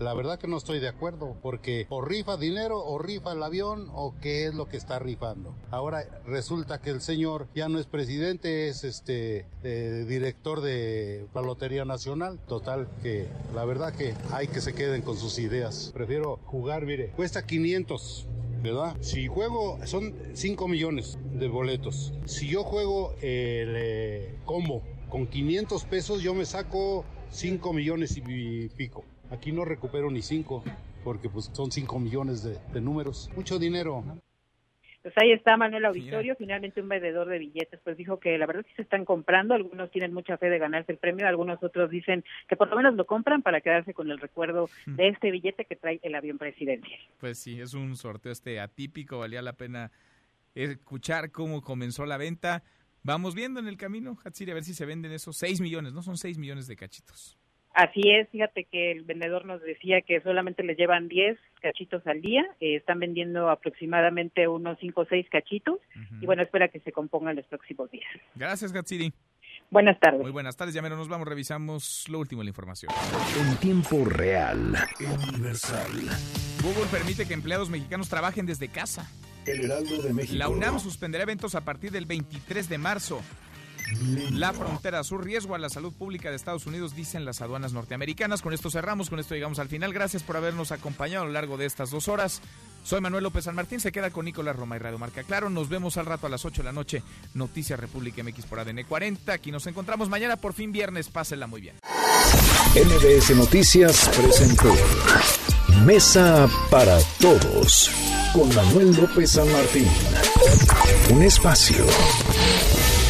La verdad que no estoy de acuerdo, porque o rifa dinero o rifa el avión o qué es lo que está rifando. Ahora resulta que el señor ya no es presidente, es este eh, director de la Lotería Nacional. Total que la verdad que hay que se queden con sus ideas. Prefiero jugar, mire, cuesta 500. ¿verdad? Si juego, son 5 millones de boletos. Si yo juego el eh, combo con 500 pesos, yo me saco 5 millones y pico. Aquí no recupero ni cinco, porque pues son cinco millones de, números. Mucho dinero. Pues ahí está Manuel Auditorio, finalmente un vendedor de billetes, pues dijo que la verdad sí se están comprando, algunos tienen mucha fe de ganarse el premio, algunos otros dicen que por lo menos lo compran para quedarse con el recuerdo de este billete que trae el avión presidencial. Pues sí, es un sorteo este atípico, valía la pena escuchar cómo comenzó la venta. Vamos viendo en el camino, Hatsiri, a ver si se venden esos 6 millones, ¿no? Son 6 millones de cachitos. Así es, fíjate que el vendedor nos decía que solamente le llevan 10 cachitos al día, eh, están vendiendo aproximadamente unos 5 o 6 cachitos y bueno, espera que se compongan los próximos días. Gracias, Gatsiri. Buenas tardes. Muy buenas tardes, ya menos nos vamos, revisamos lo último de la información. En tiempo real, universal. Google permite que empleados mexicanos trabajen desde casa. El Heraldo de México. La UNAM suspenderá eventos a partir del 23 de marzo. La frontera sur, riesgo a la salud pública de Estados Unidos, dicen las aduanas norteamericanas. Con esto cerramos, con esto llegamos al final. Gracias por habernos acompañado a lo largo de estas dos horas. Soy Manuel López San Martín, se queda con Nicolás Roma y Radio Marca Claro. Nos vemos al rato a las 8 de la noche. Noticias República MX por ADN 40. Aquí nos encontramos mañana, por fin viernes. Pásenla muy bien. MBS Noticias presentó Mesa para Todos con Manuel López San Martín. Un espacio